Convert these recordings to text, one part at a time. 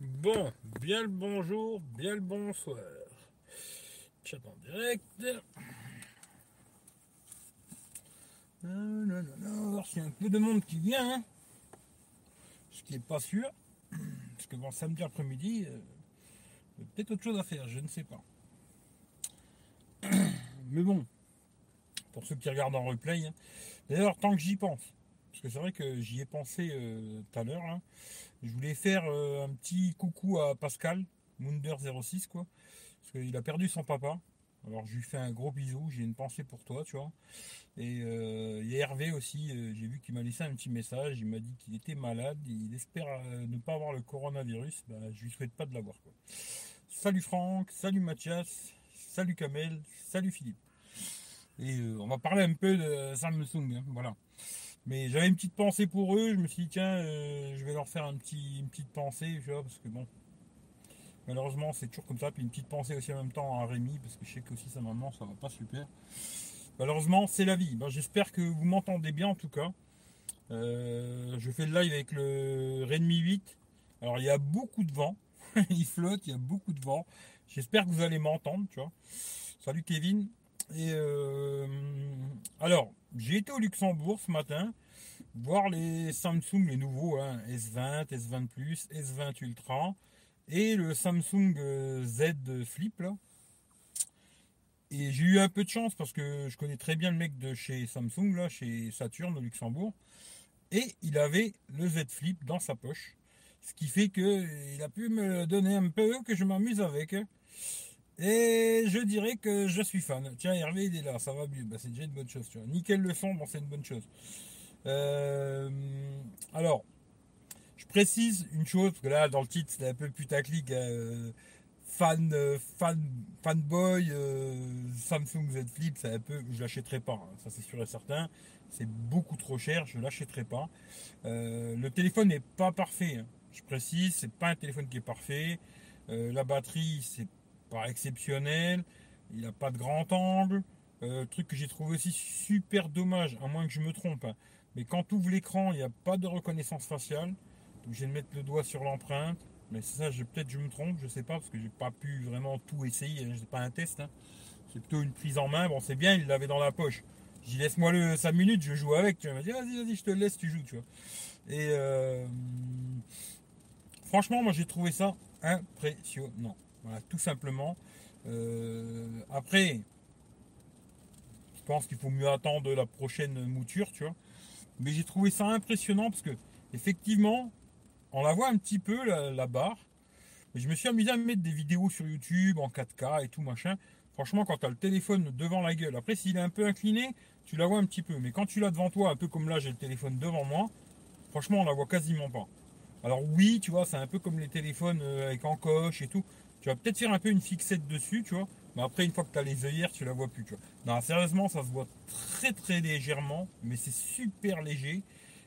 Bon, bien le bonjour, bien le bonsoir. Chat en direct. Non, non, non, non, voir s'il y a un peu de monde qui vient. hein. Ce qui n'est pas sûr. Parce que bon, samedi après-midi, euh, peut-être autre chose à faire, je ne sais pas. Mais bon, pour ceux qui regardent en replay. hein. D'ailleurs, tant que j'y pense, parce que c'est vrai que j'y ai pensé euh, tout à l'heure, là, je voulais faire euh, un petit coucou à Pascal, Munder06, quoi. Parce qu'il a perdu son papa. Alors je lui fais un gros bisou, j'ai une pensée pour toi, tu vois. Et euh, il y a Hervé aussi, j'ai vu qu'il m'a laissé un petit message, il m'a dit qu'il était malade, il espère ne pas avoir le coronavirus, bah, je lui souhaite pas de l'avoir. Salut Franck, salut Mathias, salut Kamel, salut Philippe. Et on va parler un peu de Samsung, hein, voilà. Mais j'avais une petite pensée pour eux, je me suis dit tiens, euh, je vais leur faire une petite pensée, tu vois, parce que bon, malheureusement c'est toujours comme ça, puis une petite pensée aussi en même temps à Rémi, parce que je sais que aussi sa maman ça va pas super. Malheureusement c'est la vie. Ben, J'espère que vous m'entendez bien en tout cas. Euh, je fais le live avec le Redmi 8. Alors il y a beaucoup de vent, il flotte, il y a beaucoup de vent. J'espère que vous allez m'entendre, tu vois. Salut Kevin. Et euh, alors, j'ai été au Luxembourg ce matin voir les Samsung, les nouveaux, hein, S20, S20 Plus, S20 Ultra et le Samsung euh, Z Flip. Et j'ai eu un peu de chance parce que je connais très bien le mec de chez Samsung là, chez Saturn au Luxembourg, et il avait le Z Flip dans sa poche, ce qui fait que il a pu me donner un peu que je m'amuse avec. Et je dirais que je suis fan. Tiens, Hervé, il est là, ça va mieux. Bah, c'est déjà une bonne chose. Nickel le son, bon, c'est une bonne chose. Euh, alors, je précise une chose, parce que là, dans le titre, c'est un peu putaclic. euh, fan, euh, fan, fanboy, Samsung Z Flip, c'est un peu. Je l'achèterai pas, hein, ça c'est sûr et certain. C'est beaucoup trop cher, je l'achèterai pas. Le téléphone n'est pas parfait. hein. Je précise, c'est pas un téléphone qui est parfait. La batterie, c'est pas exceptionnel. Il n'a pas de grand angle. Euh, truc que j'ai trouvé aussi super dommage, à moins que je me trompe. hein. Mais quand tu ouvres l'écran, il n'y a pas de reconnaissance faciale. Donc je vais mettre le doigt sur l'empreinte. Mais ça, peut-être je me trompe, je sais pas, parce que j'ai pas pu vraiment tout essayer. hein. C'est pas un test. hein. C'est plutôt une prise en main. Bon, c'est bien, il l'avait dans la poche. J'y laisse-moi le 5 minutes, je joue avec. Tu il m'a dit, vas-y, vas-y, je te laisse, tu joues. Et euh, franchement, moi j'ai trouvé ça impressionnant. Voilà, tout simplement. Euh, après, je pense qu'il faut mieux attendre la prochaine mouture, tu vois. Mais j'ai trouvé ça impressionnant parce que, effectivement, on la voit un petit peu, la, barre. Mais je me suis amusé à mettre des vidéos sur YouTube en 4K et tout machin. Franchement, quand tu as le téléphone devant la gueule, après s'il est un peu incliné, tu la vois un petit peu. Mais quand tu l'as devant toi, un peu comme là, j'ai le téléphone devant moi, franchement, on la voit quasiment pas. Alors oui, tu vois, c'est un peu comme les téléphones euh, avec encoche et tout. Tu vas peut-être faire un peu une fixette dessus, tu vois. Mais après, une fois que tu as les œillères, tu la vois plus. Non, sérieusement, ça se voit très très légèrement, mais c'est super léger.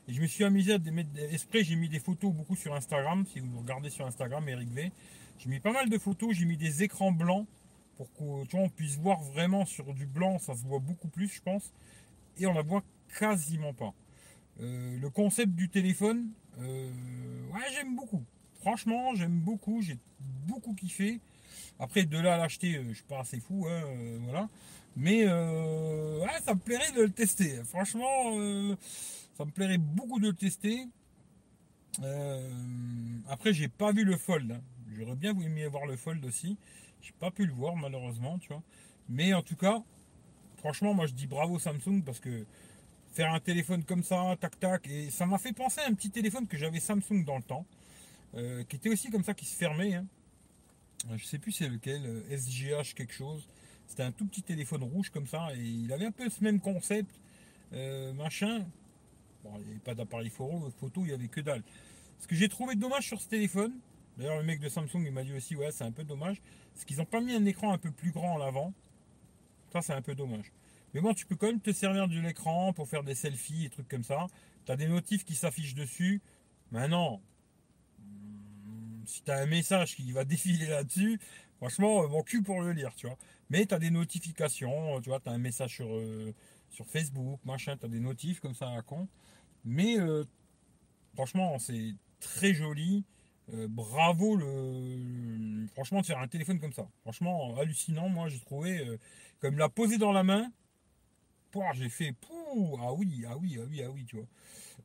Et je me suis amusé à mettre exprès, j'ai mis des photos beaucoup sur Instagram. Si vous regardez sur Instagram, Eric V, j'ai mis pas mal de photos, j'ai mis des écrans blancs pour qu'on puisse voir vraiment sur du blanc, ça se voit beaucoup plus, je pense. Et on la voit quasiment pas. Euh, le concept du téléphone, euh, ouais, j'aime beaucoup. Franchement, j'aime beaucoup, j'ai beaucoup kiffé. Après, de là à l'acheter, euh, je suis pas assez fou, hein, euh, voilà. Mais euh, ça me plairait de le tester. Franchement, ça me plairait beaucoup de le tester. Euh, après, j'ai pas vu le fold. hein. J'aurais bien aimé voir le fold aussi. J'ai pas pu le voir malheureusement. Mais en tout cas, franchement, moi je dis bravo Samsung parce que faire un téléphone comme ça, tac tac, et ça m'a fait penser à un petit téléphone que j'avais Samsung dans le temps, euh, qui était aussi comme ça, qui se fermait. hein. Euh, Je sais plus c'est lequel, euh, SGH quelque chose. C'était un tout petit téléphone rouge comme ça, et il avait un peu ce même concept, euh, machin. Bon, il n'y avait pas d'appareil photo, photo, il n'y avait que dalle. Ce que j'ai trouvé dommage sur ce téléphone, d'ailleurs le mec de Samsung il m'a dit aussi ouais c'est un peu dommage, c'est qu'ils n'ont pas mis un écran un peu plus grand en avant. Ça c'est un peu dommage. Mais bon tu peux quand même te servir de l'écran pour faire des selfies et trucs comme ça. Tu as des notifs qui s'affichent dessus. Maintenant, si tu as un message qui va défiler là-dessus, franchement, euh, mon cul pour le lire, tu vois. Mais tu as des notifications, tu vois, tu as un message sur, euh, Facebook, machin, tu as des notifs comme ça à con. Mais euh, franchement, c'est très joli. euh, bravo franchement de faire un téléphone comme ça. Franchement hallucinant, moi j'ai trouvé euh, comme l'a posé dans la main. J'ai fait pou, ah oui, ah oui, ah oui, ah oui, tu vois.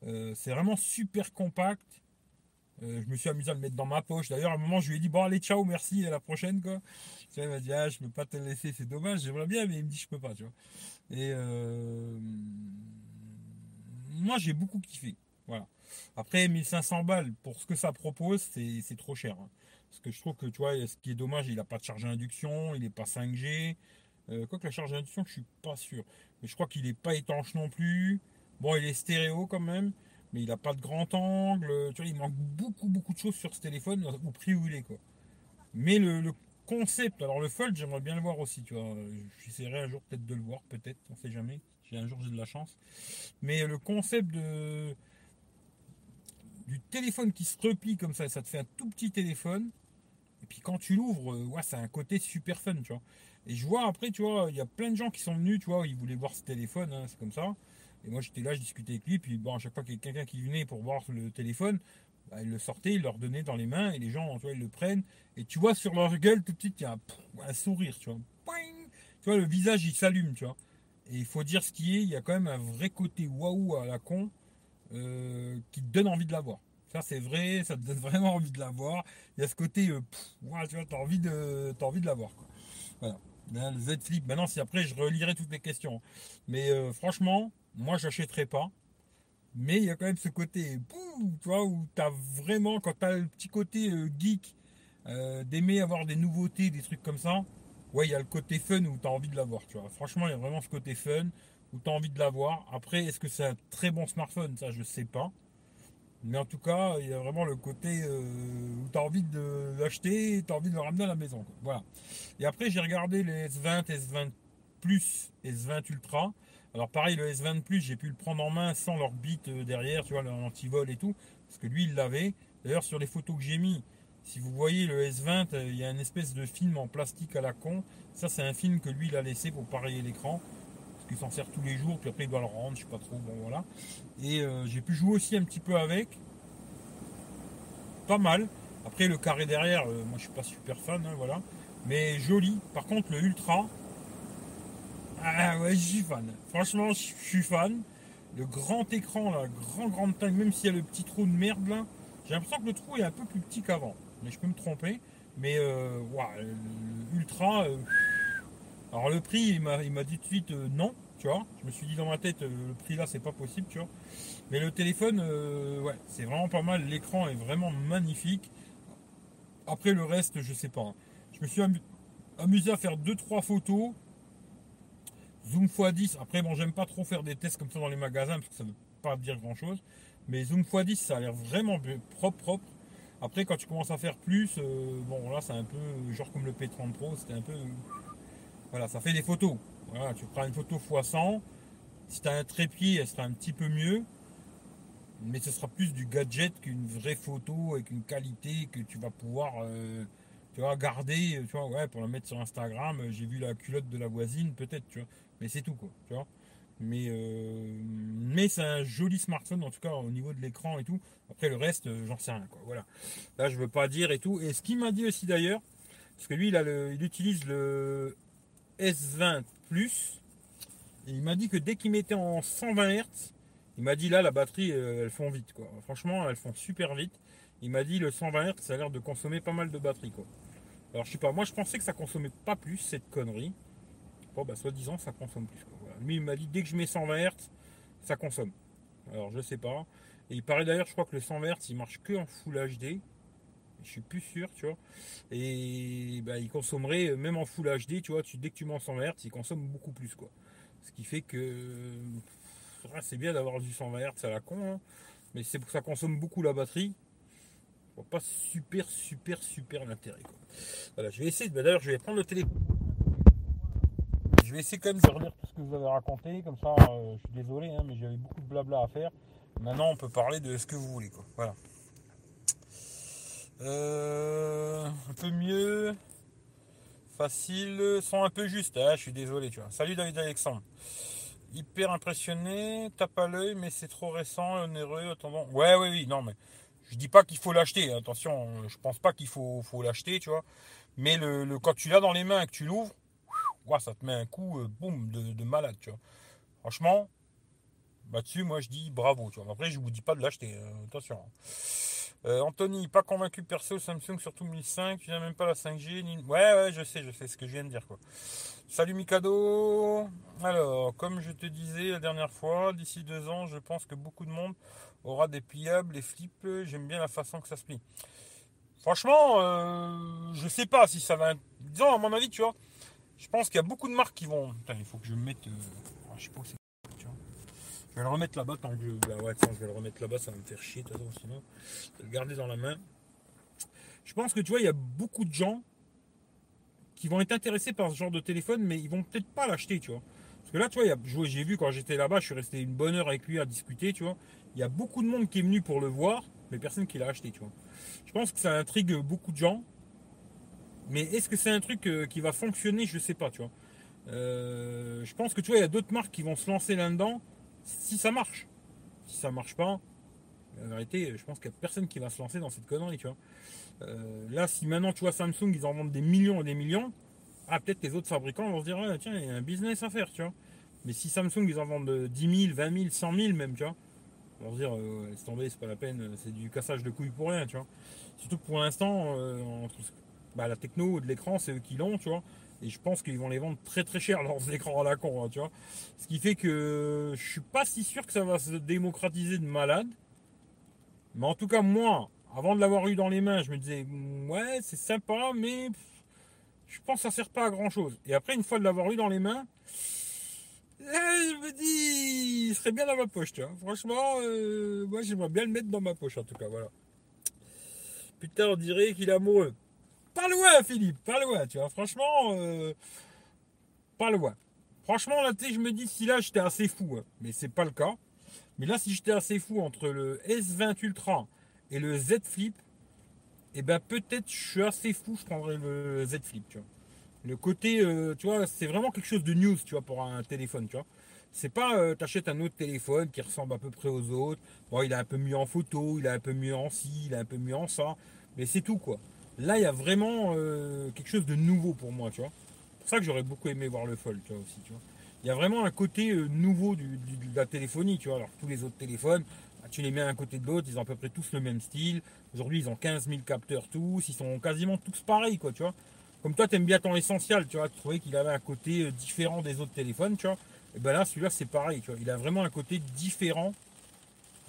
Euh, c'est vraiment super compact. Je me suis amusé à le mettre dans ma poche. D'ailleurs, à un moment, je lui ai dit Bon, allez, ciao, merci, à la prochaine. Quoi. Il m'a dit Ah, je peux pas te laisser, c'est dommage, j'aimerais bien, mais il me dit Je peux pas. Et moi, j'ai beaucoup kiffé. Voilà. Après, 1500 balles pour ce que ça propose, c'est trop cher. Hein. Parce que je trouve que, tu vois, ce qui est dommage, il n'a pas de charge induction, il n'est pas 5G. Euh, quoique la charge induction, je suis pas sûr. Mais je crois qu'il n'est pas étanche non plus. Bon, il est stéréo quand même, mais il n'a pas de grand angle. Tu vois, il manque beaucoup, beaucoup de choses sur ce téléphone au prix où il est, quoi. Mais le, concept, alors le Fold, j'aimerais bien le voir aussi, tu vois. J'essaierai un jour peut-être de le voir, peut-être, on sait jamais. Un jour j'ai de la chance. Mais le concept de du téléphone qui se replie comme ça, ça te fait un tout petit téléphone. Et puis quand tu l'ouvres, euh, ouais, c'est un côté super fun, tu vois. Et je vois après, tu vois, il y a plein de gens qui sont venus, tu vois, ils voulaient voir ce téléphone, hein, c'est comme ça. Et moi j'étais là, je discutais avec lui, puis bon, à chaque fois qu'il y a quelqu'un qui venait pour voir le téléphone, bah, il le sortait, il leur donnait dans les mains, et les gens, tu vois, ils le prennent. Et tu vois sur leur gueule tout de suite, il y a un, sourire, tu vois. Tu vois, le visage il s'allume, tu vois. Et il faut dire ce qui est, il y a quand même un vrai côté waouh à la con euh, qui te donne envie de l'avoir. Ça c'est vrai, ça te donne vraiment envie de l'avoir. Il y a ce côté, euh, tu vois, t'as envie de, as envie de l'avoir. Voilà. le Z Flip. Maintenant, si après je relirai toutes les questions. Mais euh, franchement, moi j'achèterai pas. Mais il y a quand même ce côté, tu vois, où tu as vraiment, quand tu as le petit côté geek, d'aimer avoir des nouveautés, des trucs comme ça, ouais, il y a le côté fun où tu as envie de l'avoir, tu vois. Franchement, il y a vraiment ce côté fun où tu as envie de l'avoir. Après, est-ce que c'est un très bon smartphone? Ça, je sais pas. Mais en tout cas, il y a vraiment le côté euh, où tu as envie de l'acheter et tu as envie de le ramener à la maison. Voilà. Et après, j'ai regardé les S20, S20 Plus et S20 Ultra. Alors pareil, le S20 Plus, j'ai pu le prendre en main sans leur bit euh, derrière, tu vois, l'antivol et tout. Parce que lui, il l'avait. D'ailleurs, sur les photos que j'ai mis, si vous voyez le S20, euh, il y a une espèce de film en plastique à la con. Ça, c'est un film que lui, il a laissé pour parier l'écran. Parce qu'il s'en sert tous les jours, puis après, il doit le rendre, je sais pas trop. Bon, voilà. Et euh, j'ai pu jouer aussi un petit peu avec. Pas mal. Après, le carré derrière, moi, je suis pas super fan, hein, voilà. Mais joli. Par contre, le Ultra, ah ouais, je suis fan. Franchement, je suis fan. Le grand écran, la grand, grande taille, même s'il y a le petit trou de merde là, j'ai l'impression que le trou est un peu plus petit qu'avant mais je peux me tromper. Mais euh, ultra. Euh, alors le prix, il m'a, dit tout de suite euh, non, tu vois. Je me suis dit dans ma tête, le prix là, c'est pas possible, tu vois. Mais le téléphone, ouais, c'est vraiment pas mal. L'écran est vraiment magnifique. Après le reste, je sais pas. Hein. Je me suis amusé à faire 2-3 photos. Zoom x10. Après, bon, j'aime pas trop faire des tests comme ça dans les magasins parce que ça veut pas dire grand chose. Mais Zoom x10, ça a l'air vraiment propre, propre. Après, quand tu commences à faire plus, euh, bon là c'est un peu genre comme le P30 Pro, c'était un peu. Voilà, ça fait des photos. Voilà, tu prends une photo x100. Si tu as un trépied, elle sera un petit peu mieux. Mais ce sera plus du gadget qu'une vraie photo avec une qualité que tu vas pouvoir euh, garder, tu vois, ouais, pour la mettre sur Instagram. J'ai vu la culotte de la voisine, peut-être, tu vois. Mais c'est tout quoi, tu vois. Mais, euh, mais c'est un joli smartphone, en tout cas au niveau de l'écran et tout. Après le reste, euh, j'en sais rien. Quoi. Voilà. Là, je veux pas dire et tout. Et ce qu'il m'a dit aussi d'ailleurs, parce que lui, il, a le, il utilise le S20 Plus. Et il m'a dit que dès qu'il mettait en 120 Hz, il m'a dit là, la batterie, euh, elles font vite. Quoi. Franchement, elles font super vite. Il m'a dit le 120 Hz, ça a l'air de consommer pas mal de batterie. Quoi. Alors je sais pas, moi je pensais que ça consommait pas plus cette connerie. Bon, bah, soi-disant, ça consomme plus. Lui, il m'a dit dès que je mets 120 Hz, ça consomme. Alors, je sais pas. Et il paraît d'ailleurs, je crois que le 120 Hz, il marche que en Full HD. Je suis plus sûr, tu vois. Et bah, il consommerait, même en Full HD, tu vois, tu, dès que tu mets en 120 Hz, il consomme beaucoup plus, quoi. Ce qui fait que c'est bien d'avoir du 120 Hz à la con, hein. mais c'est pour ça consomme beaucoup la batterie. Pas super, super, super l'intérêt. Voilà, je vais essayer. Bah, d'ailleurs, je vais prendre le téléphone je vais essayer quand même de relire tout ce que vous avez raconté. Comme ça, euh, je suis désolé, hein, mais j'avais beaucoup de blabla à faire. Maintenant, on peut parler de ce que vous voulez. Quoi. Voilà. Euh, un peu mieux. Facile. Son un peu juste. Ah, je suis désolé, tu vois. Salut David Alexandre. Hyper impressionné. Tape à l'œil, mais c'est trop récent, onéreux. Attendons. Ouais, oui, oui. Non, mais Je dis pas qu'il faut l'acheter, hein, attention, je pense pas qu'il faut, faut l'acheter, tu vois. Mais le, quand tu l'as dans les mains et que tu l'ouvres, ça te met un coup, euh, boum, de, malade, tu vois. Franchement, là-dessus, moi je dis bravo, tu vois. Après, je vous dis pas de l'acheter, hein, attention. Hein. Euh, Anthony, pas convaincu perso, Samsung surtout 1005, tu n'as même pas la 5G. Ouais, ouais, je sais, je sais ce que je viens de dire, quoi. Salut Mikado. Alors, comme je te disais la dernière fois, d'ici deux ans, je pense que beaucoup de monde aura des pliables, les flips. J'aime bien la façon que ça se plie. Franchement, euh, je sais pas si ça va. Disons, à mon avis, tu vois, je pense qu'il y a beaucoup de marques qui vont. Putain, il faut que je me mette. Euh, je sais pas où c'est. Je vais le remettre là-bas tant que je. Bah ouais, je vais le remettre là-bas, ça va me faire chier, de sinon. Je vais le garder dans la main. Je pense que tu vois, il y a beaucoup de gens qui vont être intéressés par ce genre de téléphone, mais ils vont peut-être pas l'acheter, tu vois. Parce que là, tu vois, j'ai vu quand j'étais là-bas, je suis resté une bonne heure avec lui à discuter, tu vois. Il y a beaucoup de monde qui est venu pour le voir, mais personne qui l'a acheté, tu vois. Je pense que ça intrigue beaucoup de gens. Mais est-ce que c'est un truc euh, qui va fonctionner? Je sais pas, tu vois. Euh, je pense que tu vois, il y a d'autres marques qui vont se lancer là-dedans si ça marche. Si ça marche pas, en vérité, je pense qu'il n'y a personne qui va se lancer dans cette connerie, tu vois. Euh, là, si maintenant, tu vois, Samsung, ils en vendent des millions et des millions, ah, peut-être les autres fabricants vont se dire, tiens, il y a un business à faire, tu vois. Mais si Samsung, ils en vendent 10 000, 20 000, 100 000 même, tu vois, ils vont se dire, euh, laisse tomber, c'est pas la peine, c'est du cassage de couilles pour rien, tu vois. Surtout que pour l'instant, euh, bah, la techno de l'écran, c'est eux qui l'ont, tu vois. Et je pense qu'ils vont les vendre très très cher leurs écrans à la con, hein, tu vois. Ce qui fait que je suis pas si sûr que ça va se démocratiser de malade. Mais en tout cas, moi, avant de l'avoir eu dans les mains, je me disais, ouais, c'est sympa, mais je pense que ça sert pas à grand chose. Et après, une fois de l'avoir eu dans les mains, eh, je me dis, il serait bien dans ma poche, tu vois. Franchement, euh, moi, j'aimerais bien le mettre dans ma poche, en tout cas, voilà. Putain, on dirait qu'il est amoureux. Pas loin, Philippe, pas loin, tu vois. Franchement, euh, pas loin. Franchement, là, tu sais, je me dis, si là, j'étais assez fou, hein, mais c'est pas le cas. Mais là, si j'étais assez fou entre le S20 Ultra et le Z Flip, et eh ben peut-être je suis assez fou, je prendrais le Z Flip, tu vois. Le côté, euh, tu vois, c'est vraiment quelque chose de news, tu vois, pour un téléphone, tu vois. C'est pas, euh, t'achètes un autre téléphone qui ressemble à peu près aux autres. Bon, il est un peu mieux en photo, il est un peu mieux en ci, il est un peu mieux en ça, mais c'est tout, quoi. Là, il y a vraiment euh, quelque chose de nouveau pour moi, tu vois. C'est pour ça que j'aurais beaucoup aimé voir le Fold, tu vois, aussi. Il y a vraiment un côté nouveau de la téléphonie, tu vois. Alors, tous les autres téléphones, tu les mets un côté de l'autre, ils ont à peu près tous le même style. Aujourd'hui, ils ont 15 000 capteurs tous, ils sont quasiment tous pareils, quoi, tu vois. Comme toi, tu aimes bien ton essentiel, tu vois, tu trouvais qu'il avait un côté euh, différent des autres téléphones, tu vois. Et ben là, celui-là, c'est pareil, tu vois. Il a vraiment un côté différent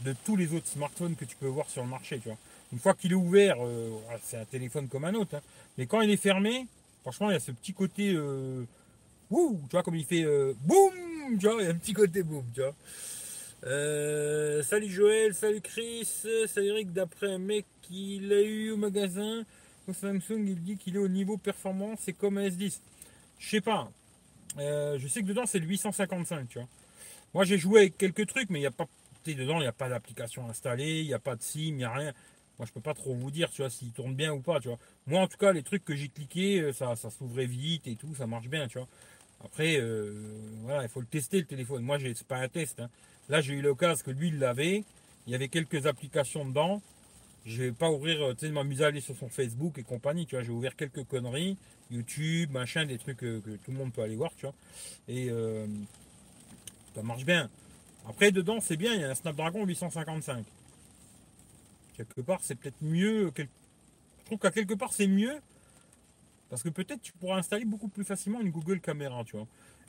de tous les autres smartphones que tu peux voir sur le marché, tu vois. Une fois qu'il est ouvert, euh, c'est un téléphone comme un autre. Hein. Mais quand il est fermé, franchement, il y a ce petit côté. Euh, tu vois, comme il fait boum, tu vois, il y a un petit côté boum, tu vois. Euh, salut Joël, salut Chris, salut Eric. D'après un mec qu'il a eu au magasin, au Samsung, il dit qu'il est au niveau performance, c'est comme un S10. Je sais pas. Euh, je sais que dedans c'est le 855, tu vois. Moi j'ai joué avec quelques trucs, mais il n'y a pas. Dedans, il n'y a pas d'application installée, il n'y a pas de SIM, il n'y a rien. Moi je peux pas trop vous dire, tu vois, s'il tourne bien ou pas, tu vois. Moi en tout cas, les trucs que j'ai cliqués, euh, ça, ça s'ouvrait vite et tout, ça marche bien, tu vois. Après, voilà, il faut le tester le téléphone. Moi, c'est pas un test. Hein. Là, j'ai eu l'occasion que lui, il l'avait. Il y avait quelques applications dedans. Je vais pas ouvrir, euh, tu sais, m'amuser à aller sur son Facebook et compagnie, tu vois. J'ai ouvert quelques conneries, YouTube, machin, des trucs que, tout le monde peut aller voir, tu vois. Et euh, ça marche bien. Après, dedans, c'est bien, il y a un Snapdragon 855. Quelque part, c'est peut-être mieux. Je trouve qu'à quelque part, c'est mieux. Parce que peut-être tu pourras installer beaucoup plus facilement une Google Caméra, tu vois.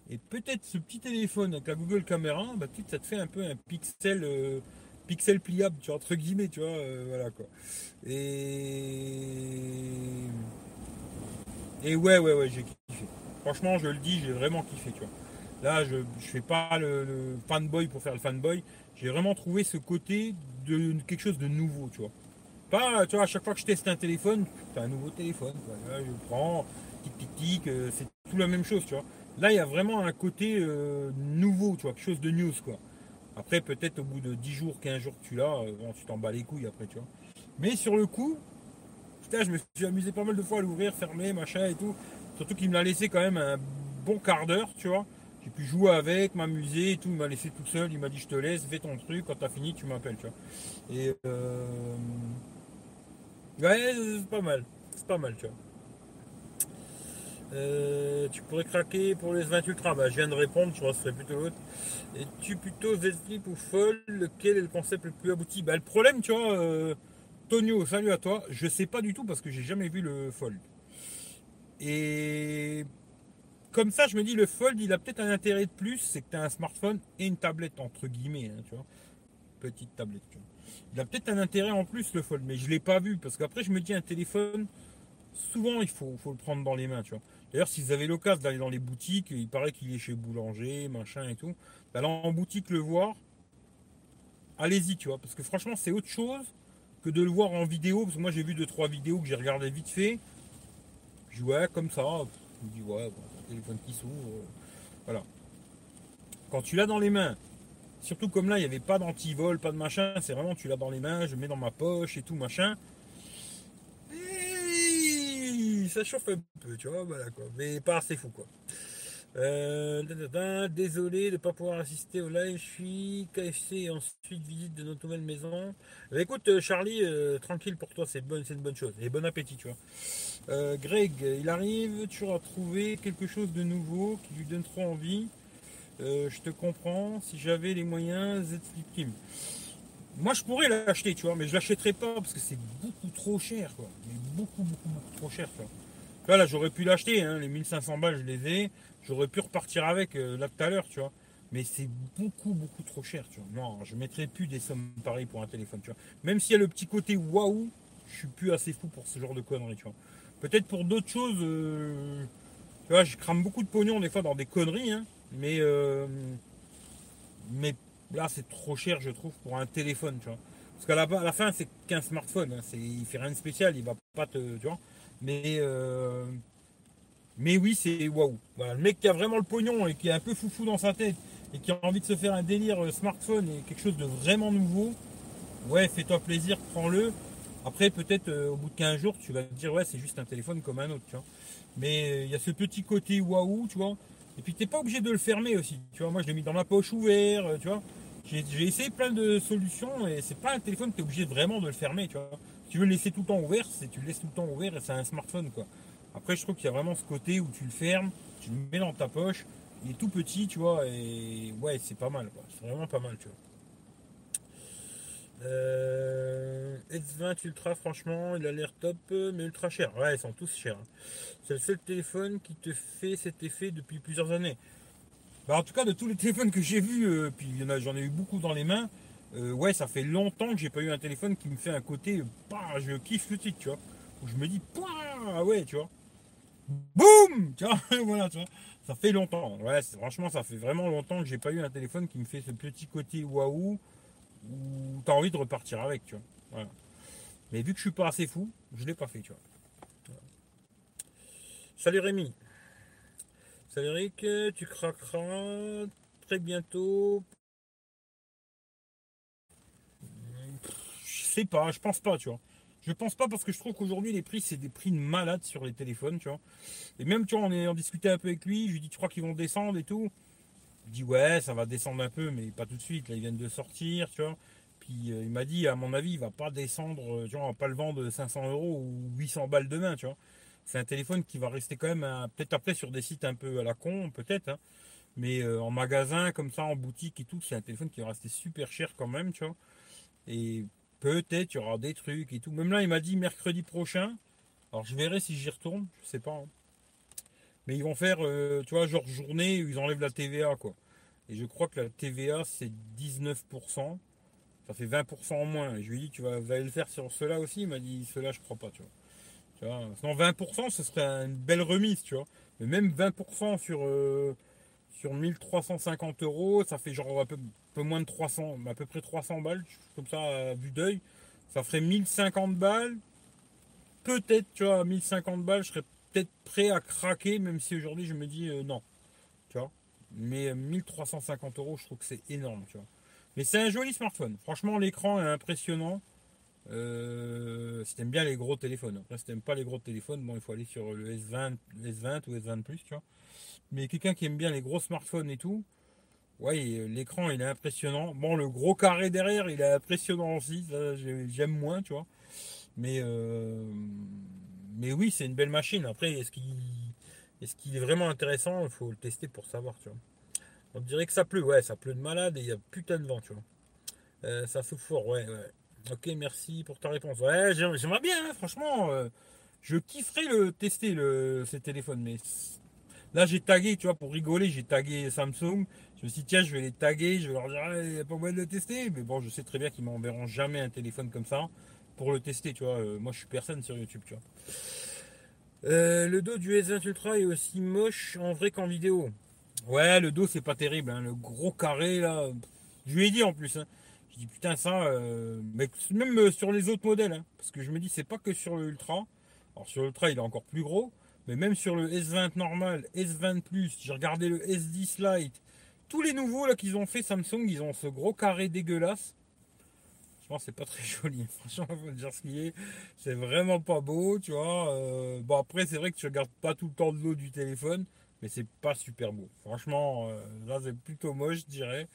Et peut-être ce petit téléphone avec la Google Caméra, bah, ça te fait un peu un pixel, euh, pixel pliable, tu vois, entre guillemets, tu vois, euh, voilà quoi. Et. Et ouais, ouais, ouais, j'ai kiffé. Franchement, je le dis, j'ai vraiment kiffé, tu vois. Là, je ne fais pas le, fanboy pour faire le fanboy. J'ai vraiment trouvé ce côté de quelque chose de nouveau, tu vois. Pas, tu vois, à chaque fois que je teste un téléphone, c'est un nouveau téléphone. Là, je prends, tic tic tic, euh, c'est tout la même chose, tu vois. Là, il y a vraiment un côté euh, nouveau, tu vois, quelque chose de news, quoi. Après, peut-être au bout de 10 jours, 15 jours tu l'as, euh, tu t'en bats les couilles après, tu vois. Mais sur le coup, putain, je me suis amusé pas mal de fois à l'ouvrir, fermer, machin et tout. Surtout qu'il me l'a laissé quand même un bon quart d'heure, tu vois. J'ai pu jouer avec, m'amuser et tout. Il m'a laissé tout seul. Il m'a dit je te laisse, fais ton truc. Quand t'as fini, tu m'appelles, tu vois. Et euh... ouais, c'est pas mal. C'est pas mal, tu vois. Euh, tu pourrais craquer pour les 20 Ultra. Bah, je viens de répondre, je serais plutôt l'autre. Et tu plutôt Z-Flip ou Fold Lequel est le concept le plus abouti? Bah, le problème, tu vois, euh, Tonio, salut à toi. Je sais pas du tout parce que j'ai jamais vu le Fold. Et comme ça, je me dis, le Fold, il a peut-être un intérêt de plus, c'est que tu as un smartphone et une tablette, entre guillemets, hein, tu vois. Petite tablette, tu vois. Il a peut-être un intérêt en plus, le Fold, mais je ne l'ai pas vu, parce qu'après, je me dis, un téléphone, souvent, il faut, le prendre dans les mains, tu vois. D'ailleurs, si vous avez l'occasion d'aller dans les boutiques, il paraît qu'il est chez Boulanger, machin et tout, d'aller en boutique le voir, allez-y, tu vois, parce que franchement, c'est autre chose que de le voir en vidéo, parce que moi, j'ai vu deux, trois vidéos que j'ai regardé vite fait, je ouais, comme ça, je dis, ouais, téléphone qui s'ouvre. Euh, voilà. Quand tu l'as dans les mains, surtout comme là, il n'y avait pas d'antivol, pas de machin, c'est vraiment tu l'as dans les mains, je mets dans ma poche et tout, machin. ça chauffe un peu, tu vois, voilà quoi. Mais pas assez fou quoi. Euh, désolé de ne pas pouvoir assister au live. Je suis KFC et ensuite visite de notre nouvelle maison. Euh, écoute, euh, Charlie, tranquille pour toi, c'est bonne, c'est une bonne chose. Et bon appétit, tu vois. Greg, il arrive, tu auras trouvé quelque chose de nouveau qui lui donne trop envie. je te comprends. Si j'avais les moyens, Z Flip Team. Moi, je pourrais l'acheter, tu vois, mais je l'achèterais pas parce que c'est beaucoup trop cher, quoi. beaucoup, beaucoup, beaucoup trop cher, Là, là j'aurais pu l'acheter, hein, les 1500 balles, je les ai. J'aurais pu repartir avec euh, là tout à l'heure, tu vois. Mais c'est beaucoup, beaucoup trop cher, tu vois. Non, je mettrais plus des sommes pareilles pour un téléphone, tu vois. Même s'il y a le petit côté waouh, je suis plus assez fou pour ce genre de conneries, tu vois. Peut-être pour d'autres choses, euh, tu vois, je crame beaucoup de pognon des fois dans des conneries, hein, mais, euh, mais là, c'est trop cher, je trouve, pour un téléphone, tu vois. Parce qu'à la, fin, c'est qu'un smartphone, hein, c'est, il fait rien de spécial, il va pas te, tu vois. Mais mais oui, c'est waouh. le mec qui a vraiment le pognon et qui est un peu foufou dans sa tête et qui a envie de se faire un délire euh, smartphone et quelque chose de vraiment nouveau, ouais, fais-toi plaisir, prends-le. Après, peut-être euh, au bout de 15 jours, tu vas te dire, ouais, c'est juste un téléphone comme un autre. Mais euh, il y a ce petit côté waouh, tu vois. Et puis, tu n'es pas obligé de le fermer aussi, tu vois. Moi, je l'ai mis dans ma poche ouvert, tu vois. J'ai essayé plein de solutions et c'est pas un téléphone tu es obligé vraiment de le fermer, tu vois. Si tu veux le laisser tout le temps ouvert, c'est tu le laisses tout le temps ouvert et c'est un smartphone, quoi. Après, je trouve qu'il y a vraiment ce côté où tu le fermes, tu le mets dans ta poche, il est tout petit, tu vois, et ouais, c'est pas mal, C'est vraiment pas mal, tu vois. Euh, S20 Ultra, franchement, il a l'air top, mais ultra cher. Ouais, ils sont tous chers. Hein. C'est le seul téléphone qui te fait cet effet depuis plusieurs années. Bah, en tout cas, de tous les téléphones que j'ai vus, euh, puis j'en ai eu beaucoup dans les mains, euh, ouais, ça fait longtemps que j'ai pas eu un téléphone qui me fait un côté, bah, je kiffe le titre, tu vois. Où je me dis, ah ouais, tu vois. Boum Tu vois, voilà, tu vois. Ça fait longtemps. Ouais, franchement, ça fait vraiment longtemps que j'ai pas eu un téléphone qui me fait ce petit côté waouh où t'as envie de repartir avec, tu vois. Mais vu que je suis pas assez fou, je l'ai pas fait, tu vois. Salut Rémi. Salut Eric, tu craqueras très bientôt. Je sais pas, je pense pas, tu vois. Je pense pas parce que je trouve qu'aujourd'hui les prix c'est des prix de malade sur les téléphones, tu vois. Et même tu vois, on est en discuté un peu avec lui, je lui dis tu crois qu'ils vont descendre et tout? Il dit ouais ça va descendre un peu mais pas tout de suite, là ils viennent de sortir, tu vois. Puis euh, il m'a dit à mon avis il va pas descendre, euh, tu vois, va pas le vendre de 500 euros ou 800 balles demain, tu vois. C'est un téléphone qui va rester quand même peut-être après sur des sites un peu à la con, peut-être, hein. mais euh, en magasin comme ça, en boutique et tout, c'est un téléphone qui va rester super cher quand même, tu vois. Et Peut-être il y aura des trucs et tout. Même là, il m'a dit mercredi prochain. Alors je verrai si j'y retourne, je sais pas. Hein. Mais ils vont faire, euh, tu vois, genre journée où ils enlèvent la TVA, quoi. Et je crois que la TVA, c'est 19%. Ça fait 20% en moins. Et je lui ai dit, tu vas, aller le faire sur cela aussi? Il m'a dit, cela, je crois pas, tu vois. Tu vois sinon, 20%, ce serait une belle remise, tu vois. Mais même 20% sur, euh, sur 1350 euros, ça fait genre un peu, peu, moins de 300, à peu près 300 balles, comme ça, à vue d'œil. Ça ferait 1050 balles. Peut-être, tu vois, à 1050 balles, je serais peut-être prêt à craquer, même si aujourd'hui je me dis euh, non. Tu vois? Mais 1350 euros, je trouve que c'est énorme, tu vois. Mais c'est un joli smartphone. Franchement, l'écran est impressionnant. Euh, si t'aimes bien les gros téléphones. Après, si t'aimes pas les gros téléphones, bon, il faut aller sur le S20, S20 ou S20 Plus, tu vois. Mais quelqu'un qui aime bien les gros smartphones et tout, ouais, l'écran il est impressionnant. Bon, le gros carré derrière, il est impressionnant aussi. J'aime moins, tu vois. Mais, euh, mais oui, c'est une belle machine. Après, est-ce qu'il est, est vraiment intéressant? Il faut le tester pour savoir, tu vois. On dirait que ça pleut, ouais, ça pleut de malade et il y a putain de vent, tu vois. Euh, ça souffle fort, ouais, ouais. Ok, merci pour ta réponse. Ouais, j'aimerais bien, hein, franchement. Euh, je kifferais le tester le, ces téléphones, mais là j'ai tagué, tu vois, pour rigoler, j'ai tagué Samsung. Je me suis dit, tiens, je vais les taguer, je vais leur dire, il n'y a pas moyen de le tester. Mais bon, je sais très bien qu'ils m'enverront jamais un téléphone comme ça pour le tester, tu vois. Euh, moi, je suis personne sur YouTube, tu vois. Euh, le dos du S20 Ultra est aussi moche en vrai qu'en vidéo. Ouais, le dos, c'est pas terrible. Hein. Le gros carré, là. Je lui ai dit en plus. Hein. Je dis putain, ça. Euh, mais même sur les autres modèles. Hein. parce que je me dis, c'est pas que sur le Ultra. Alors, sur l'Ultra, il est encore plus gros. Mais même sur le S20 normal, S20 Plus, j'ai regardé le S10 Lite. Tous les nouveaux là qu'ils ont fait Samsung, ils ont ce gros carré dégueulasse c'est pas très joli. Franchement, faut dire ce qui est. C'est vraiment pas beau, tu vois. Euh, bon, après, c'est vrai que tu regardes pas tout le temps de l'eau du téléphone, mais c'est pas super beau. Franchement, euh, là, c'est plutôt moche, je dirais.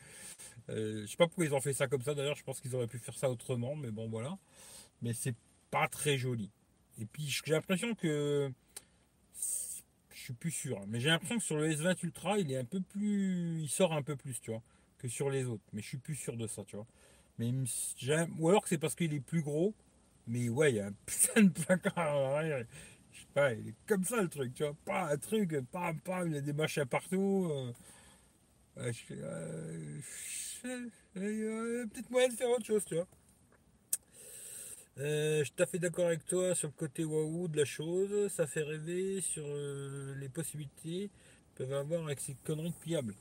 Euh, je sais pas pourquoi ils ont fait ça comme ça. D'ailleurs, je pense qu'ils auraient pu faire ça autrement, mais bon, voilà. Mais c'est pas très joli. Et puis, j'ai l'impression que. Je suis plus sûr, hein, mais j'ai l'impression que sur le S20 Ultra, il est un peu plus. Il sort un peu plus, tu vois, que sur les autres. Mais je suis plus sûr de ça, tu vois. Mais ou alors que c'est parce qu'il est plus gros. Mais ouais, il y a un putain de placard Je sais pas, il est comme ça le truc, tu vois. Pas un truc, pas pas il y a des machins partout. Euh, je, euh, peut-être moyen de faire autre chose, tu vois. Euh, je t'ai fait d'accord avec toi sur le côté waouh de la chose. Ça fait rêver sur les possibilités peuvent avoir avec ces conneries pliables.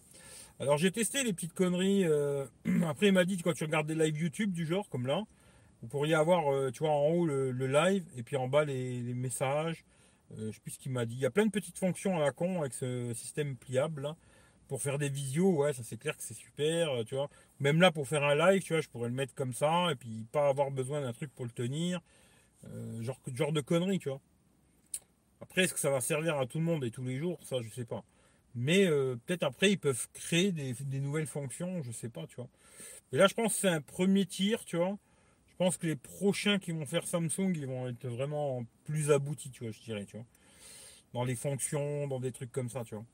Alors j'ai testé les petites conneries. Euh, après il m'a dit quand tu regardes des lives YouTube du genre comme là, vous pourriez avoir, euh, en haut le, live et puis en bas les, messages. Euh, je sais plus ce qu'il m'a dit. Il y a plein de petites fonctions à la con avec ce système pliable pour faire des visios. Ouais, ça c'est clair que c'est super, vois. Même là pour faire un live, tu vois, je pourrais le mettre comme ça et puis pas avoir besoin d'un truc pour le tenir. genre, genre de conneries, tu vois. Après, est-ce que ça va servir à tout le monde et tous les jours? Ça, je sais pas. Mais euh, peut-être après, ils peuvent créer des, nouvelles fonctions, je sais pas, tu vois. Et là, je pense que c'est un premier tir, tu vois. Je pense que les prochains qui vont faire Samsung, ils vont être vraiment plus aboutis, tu vois, je dirais, tu vois. Dans les fonctions, dans des trucs comme ça, tu vois.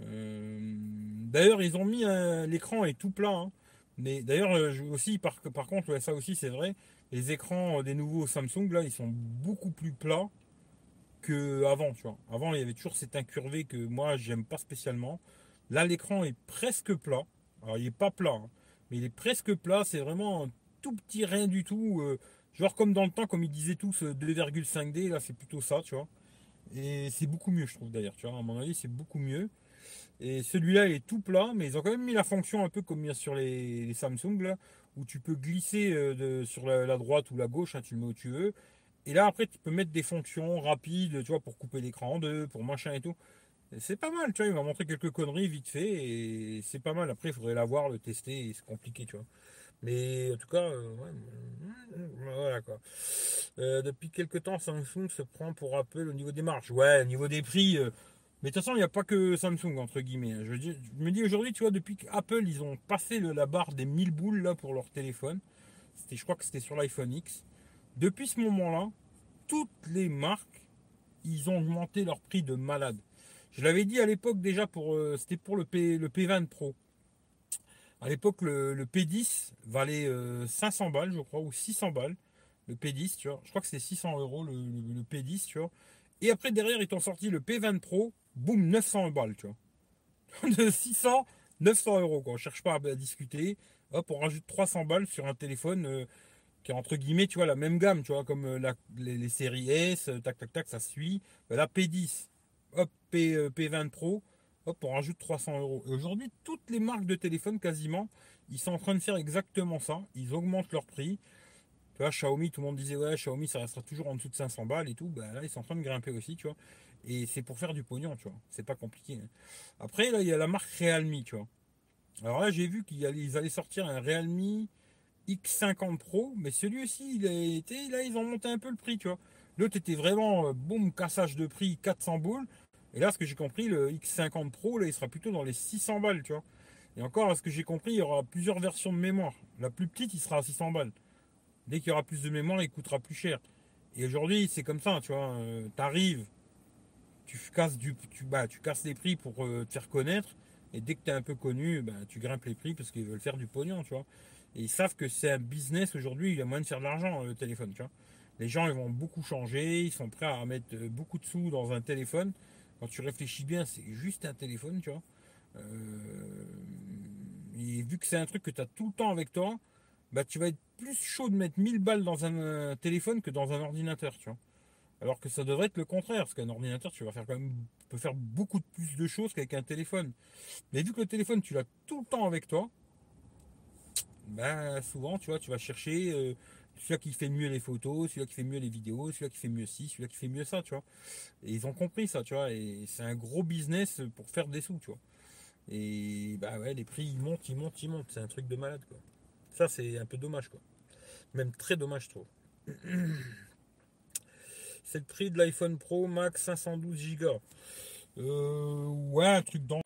Euh, d'ailleurs, ils ont mis l'écran est tout plat. Hein. Mais d'ailleurs, euh, aussi, par, par contre, ça aussi, c'est vrai. Les écrans des nouveaux Samsung, là, ils sont beaucoup plus plats avant, tu vois. Avant, il y avait toujours cet incurvé que moi, j'aime pas spécialement. Là, l'écran est presque plat. Alors, il est pas plat, hein, mais il est presque plat. C'est vraiment un tout petit rien du tout. Euh, genre comme dans le temps, comme ils disaient tous, 2,5D. Là, c'est plutôt ça, tu vois. Et c'est beaucoup mieux, je trouve d'ailleurs. Tu vois, à mon avis, c'est beaucoup mieux. Et celui-là, il est tout plat, mais ils ont quand même mis la fonction un peu comme sur les, Samsung, là, où tu peux glisser euh, de, sur la, droite ou la gauche, hein, tu le mets où tu veux. Et là, après, tu peux mettre des fonctions rapides, tu vois, pour couper l'écran en deux, pour machin et tout. C'est pas mal, tu vois, il m'a montré quelques conneries vite fait, et c'est pas mal. Après, il faudrait l'avoir, le tester, et c'est compliqué, tu vois. Mais en tout cas, euh, ouais, voilà quoi. Euh, depuis quelques temps, Samsung se prend pour Apple au niveau des marges. Ouais, au niveau des prix. Euh, mais de toute façon, il n'y a pas que Samsung, entre guillemets. Hein. Je, me dis aujourd'hui, tu vois, depuis qu'Apple, ils ont passé la barre des 1000 boules là pour leur téléphone. Je crois que c'était sur l'iPhone X. Depuis ce moment-là, toutes les marques, ils ont augmenté leur prix de malade. Je l'avais dit à l'époque déjà pour euh, c'était pour le, P, le P20 Pro. À l'époque, le, P10 valait 500 euh, balles, je crois, ou 600 balles. Le P10, tu vois. Je crois que c'était 600 euros le, P10, tu vois. Et après, derrière, ils t'ont sorti le P20 Pro, boum, 900 balles, tu vois. De 600, 900 euros, quoi. On cherche pas à, discuter. Hop, on rajoute 300 balles sur un téléphone. Euh, qui est entre guillemets, tu vois, la même gamme, tu vois, comme euh, les, séries S, euh, tac, tac, tac, ça suit. Ben la P10, hop, P, 20 euh, Pro, hop, on rajoute 300 euros. Et aujourd'hui, toutes les marques de téléphone, quasiment, ils sont en train de faire exactement ça. Ils augmentent leur prix. Tu vois, Xiaomi, tout le monde disait, ouais, Xiaomi, ça restera toujours en dessous de 500 balles et tout. Ben là, ils sont en train de grimper aussi, tu vois. Et c'est pour faire du pognon, tu vois. C'est pas compliqué. Hein. Après, là, il y a la marque Realme, tu vois. Alors là, j'ai vu qu'ils allaient sortir un Realme X50 Pro, mais celui aussi, il a été, là, ils ont monté un peu le prix, tu vois. L'autre était vraiment, euh, boum, cassage de prix, 400 boules. Et là, ce que j'ai compris, le X50 Pro, là, il sera plutôt dans les 600 balles, tu vois. Et encore, ce que j'ai compris, il y aura plusieurs versions de mémoire. La plus petite, il sera à 600 balles. Dès qu'il y aura plus de mémoire, il coûtera plus cher. Et aujourd'hui, c'est comme ça, tu vois. Euh, tu arrives, tu casses, du, tu, bah, tu casses les prix pour euh, te faire connaître. Et dès que tu es un peu connu, bah, tu grimpes les prix parce qu'ils veulent faire du pognon, tu vois. Et ils savent que c'est un business aujourd'hui, il y a moyen de faire de l'argent, le téléphone, tu vois. Les gens, ils vont beaucoup changer, ils sont prêts à mettre euh, beaucoup de sous dans un téléphone. Quand tu réfléchis bien, c'est juste un téléphone, tu vois. et vu que c'est un truc que tu as tout le temps avec toi, bah, tu vas être plus chaud de mettre 1000 balles dans un euh, téléphone que dans un ordinateur, tu vois. Alors que ça devrait être le contraire, parce qu'un ordinateur, tu vas faire quand même, peux faire beaucoup plus de choses qu'avec un téléphone. Mais vu que le téléphone, tu l'as tout le temps avec toi, ben souvent, tu vois, tu vas chercher euh, celui-là qui fait mieux les photos, celui-là qui fait mieux les vidéos, celui-là qui fait mieux ci, celui-là qui fait mieux ça, tu vois. Et ils ont compris ça, tu vois. Et c'est un gros business pour faire des sous, tu vois. Et bah ouais, les prix ils montent, ils montent, ils montent. C'est un truc de malade, quoi. Ça, c'est un peu dommage, quoi. Même très dommage, je trouve. c'est le prix de l'iPhone Pro Max 512 Go. Euh, ouais, un truc dans.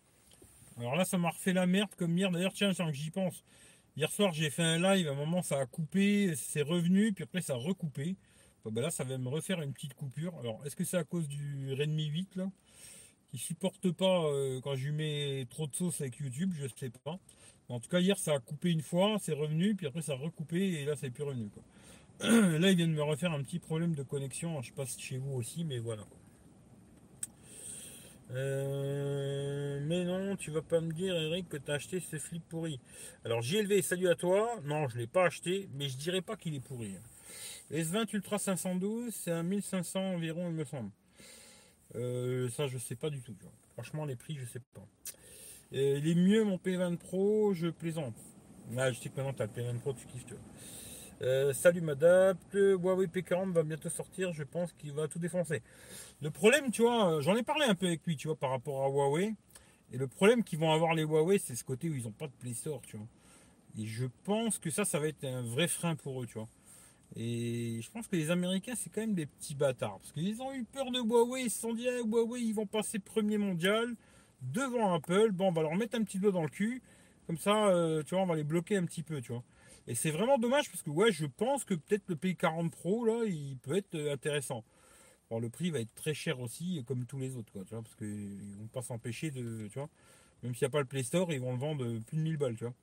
Alors là, ça m'a refait la merde comme hier. D'ailleurs, tiens, que j'y pense. Hier soir, j'ai fait un live. À un moment, ça a coupé, c'est revenu, puis après, ça a recoupé. ben là, ça va me refaire une petite coupure. Alors, est-ce que c'est à cause du Redmi 8 là Qui supporte pas euh, quand je lui mets trop de sauce avec YouTube? Je sais pas. En tout cas, hier, ça a coupé une fois, c'est revenu, puis après, ça a recoupé, et là, c'est plus revenu. Là, il vient de me refaire un petit problème de connexion. Je sais pas si chez vous aussi, mais voilà. Euh, mais non, tu vas pas me dire, Eric, que tu as acheté ce flip pourri. Alors, JLV, salut à toi. Non, je l'ai pas acheté, mais je dirais pas qu'il est pourri. S20 Ultra 512, c'est un 1500 environ, il me semble. Euh, ça, je sais pas du tout. Franchement, les prix, je sais pas. Euh, il est mieux mon P20 Pro, je plaisante. Ah, je sais que maintenant tu as le P20 Pro, tu kiffes. Euh, salut madame, le Huawei P40 va bientôt sortir, je pense qu'il va tout défoncer. Le problème, tu vois, euh, j'en ai parlé un peu avec lui, tu vois, par rapport à Huawei. Et le problème qu'ils vont avoir les Huawei, c'est ce côté où ils n'ont pas de Play Store, tu vois. Et je pense que ça, ça va être un vrai frein pour eux, tu vois. Et je pense que les Américains, c'est quand même des petits bâtards. Parce qu'ils ont eu peur de Huawei, ils se sont dit, ah, Huawei, ils vont passer premier mondial devant Apple. Bon, on va leur mettre un petit doigt dans le cul. Comme ça, euh, tu vois, on va les bloquer un petit peu, tu vois. Et c'est vraiment dommage parce que, ouais, je pense que peut-être le P40 Pro, là, il peut être euh, intéressant. Bon, le prix va être très cher aussi, comme tous les autres, quoi, tu vois, parce qu'ils vont pas s'empêcher de, tu vois, même s'il n'y a pas le Play Store, ils vont le vendre plus de 1000 balles, tu vois.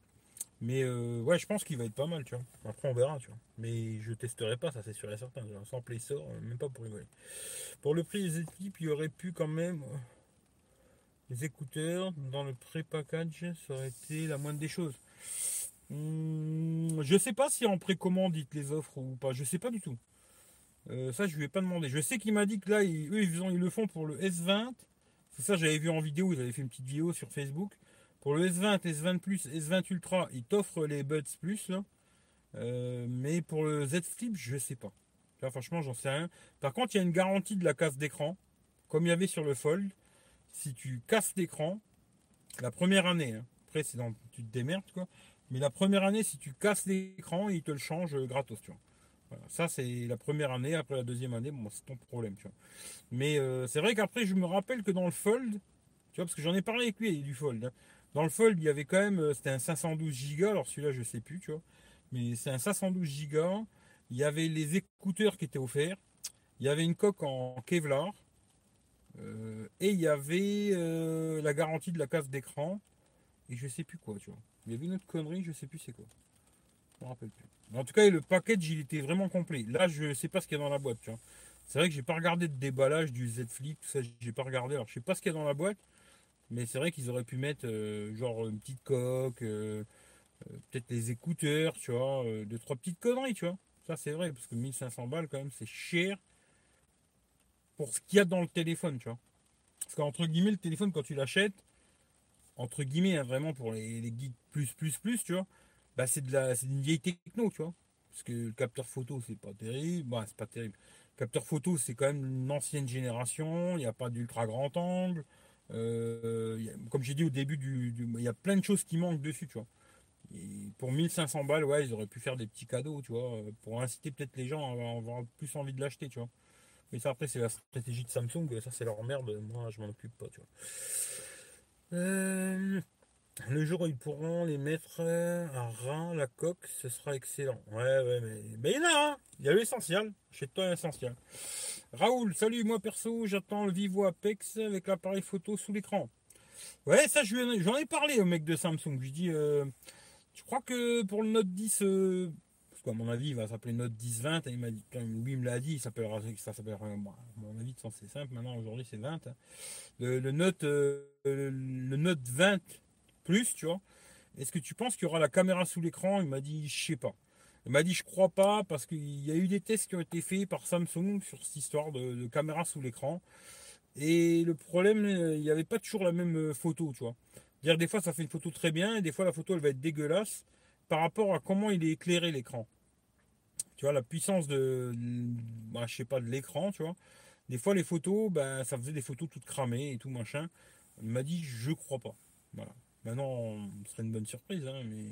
Mais euh, ouais, je pense qu'il va être pas mal, tu vois. Après, on verra, tu vois. Mais je testerai pas, ça c'est sûr et certain. Sans Play Store, même pas pour rigoler. Pour le prix des équipes, il aurait pu quand même les écouteurs dans le pré-package, ça aurait été la moindre des choses. Hmm, je sais pas si en précommande ils les offrent ou pas, je sais pas du tout. Euh, ça, je lui ai pas demandé. Je sais qu'il m'a dit que là, ils, le font pour le S20. C'est ça, j'avais vu en vidéo, ils avaient fait une petite vidéo sur Facebook. Pour le S20, S20 Plus, S20 Ultra, ils t'offrent les Buds Plus. Euh, mais pour le Z Flip, je sais pas. Là, franchement, j'en sais rien. Par contre, il y a une garantie de la casse d'écran, comme il y avait sur le Fold si tu casses l'écran, la première année, hein, après c'est dans, tu te démerdes quoi, mais la première année, si tu casses l'écran, il te le change gratos, tu vois. ça c'est la première année, après la deuxième année, bon, c'est ton problème. Mais euh, c'est vrai qu'après, je me rappelle que dans le Fold, tu vois, parce que j'en ai parlé avec lui du Fold. Hein. Dans le Fold, il y avait quand même, euh, c'était un 512 Go, alors celui-là, je sais plus, tu vois, mais c'est un 512 Go. Il y avait les écouteurs qui étaient offerts. Il y avait une coque en Kevlar. Euh, et il y avait euh, la garantie de la case d'écran. Et je sais plus quoi, tu vois. Il y avait une autre connerie, je sais plus c'est quoi. Je me rappelle plus. en tout cas, le package, il était vraiment complet. Là, je sais pas ce qu'il y a dans la boîte, tu vois. C'est vrai que j'ai pas regardé de déballage du Z Flip, tout ça, j'ai pas regardé. Alors, je sais pas ce qu'il y a dans la boîte. Mais c'est vrai qu'ils auraient pu mettre euh, genre une petite coque, peut-être les écouteurs, tu vois, deux, trois petites conneries, tu vois. Ça, c'est vrai, parce que 1500 balles, quand même, c'est cher pour ce qu'il y a dans le téléphone, tu vois. Parce qu'entre guillemets, le téléphone, quand tu l'achètes, entre guillemets, hein, vraiment pour les, geeks plus, plus, plus, tu vois, bah c'est de la, c'est une vieille techno, tu vois. Parce que le capteur photo, c'est pas terrible. Bah, c'est pas terrible. Le capteur photo, c'est quand même une ancienne génération. Il n'y a pas d'ultra grand angle. Euh, comme j'ai dit au début, du, il y a plein de choses qui manquent dessus, tu vois. pour 1500 balles, ouais, ils auraient pu faire des petits cadeaux, tu vois, pour inciter peut-être les gens à avoir plus envie de l'acheter, tu vois. Mais ça, après, c'est la stratégie de Samsung, ça, c'est leur merde, moi, je m'en occupe pas, tu vois. Euh, le jour où ils pourront les mettre à rein, la coque, ce sera excellent. Ouais, ouais, mais, mais il y en a, hein il y a l'essentiel. Chez toi, l'essentiel. Raoul, salut, moi perso, j'attends le Vivo Apex avec l'appareil photo sous l'écran. Ouais, ça, j'en ai parlé au mec de Samsung. Je dis, euh, je crois que pour le Note 10, euh, qu'à mon avis, il va s'appeler Note 10-20. Il m'a dit, lui, il me l'a dit, il s'appellera, à mon avis, c'est simple. Maintenant, aujourd'hui, c'est 20. Hein. Le, Note, euh, le Note 20 plus, tu vois. Est-ce que tu penses qu'il y aura la caméra sous l'écran? Il m'a dit, je sais pas. Il m'a dit, je crois pas, parce qu'il y a eu des tests qui ont été faits par Samsung sur cette histoire de, caméra sous l'écran. Et le problème, il n'y avait pas toujours la même euh, photo, tu vois. Dire des fois ça fait une photo très bien et des fois la photo elle va être dégueulasse par rapport à comment il est éclairé l'écran. Tu vois la puissance de, bah, pas de l'écran, tu vois. Des fois les photos, bah, ça faisait des photos toutes cramées et tout machin. M'a dit je crois pas. Voilà. Maintenant, ce serait une bonne surprise, hein, mais,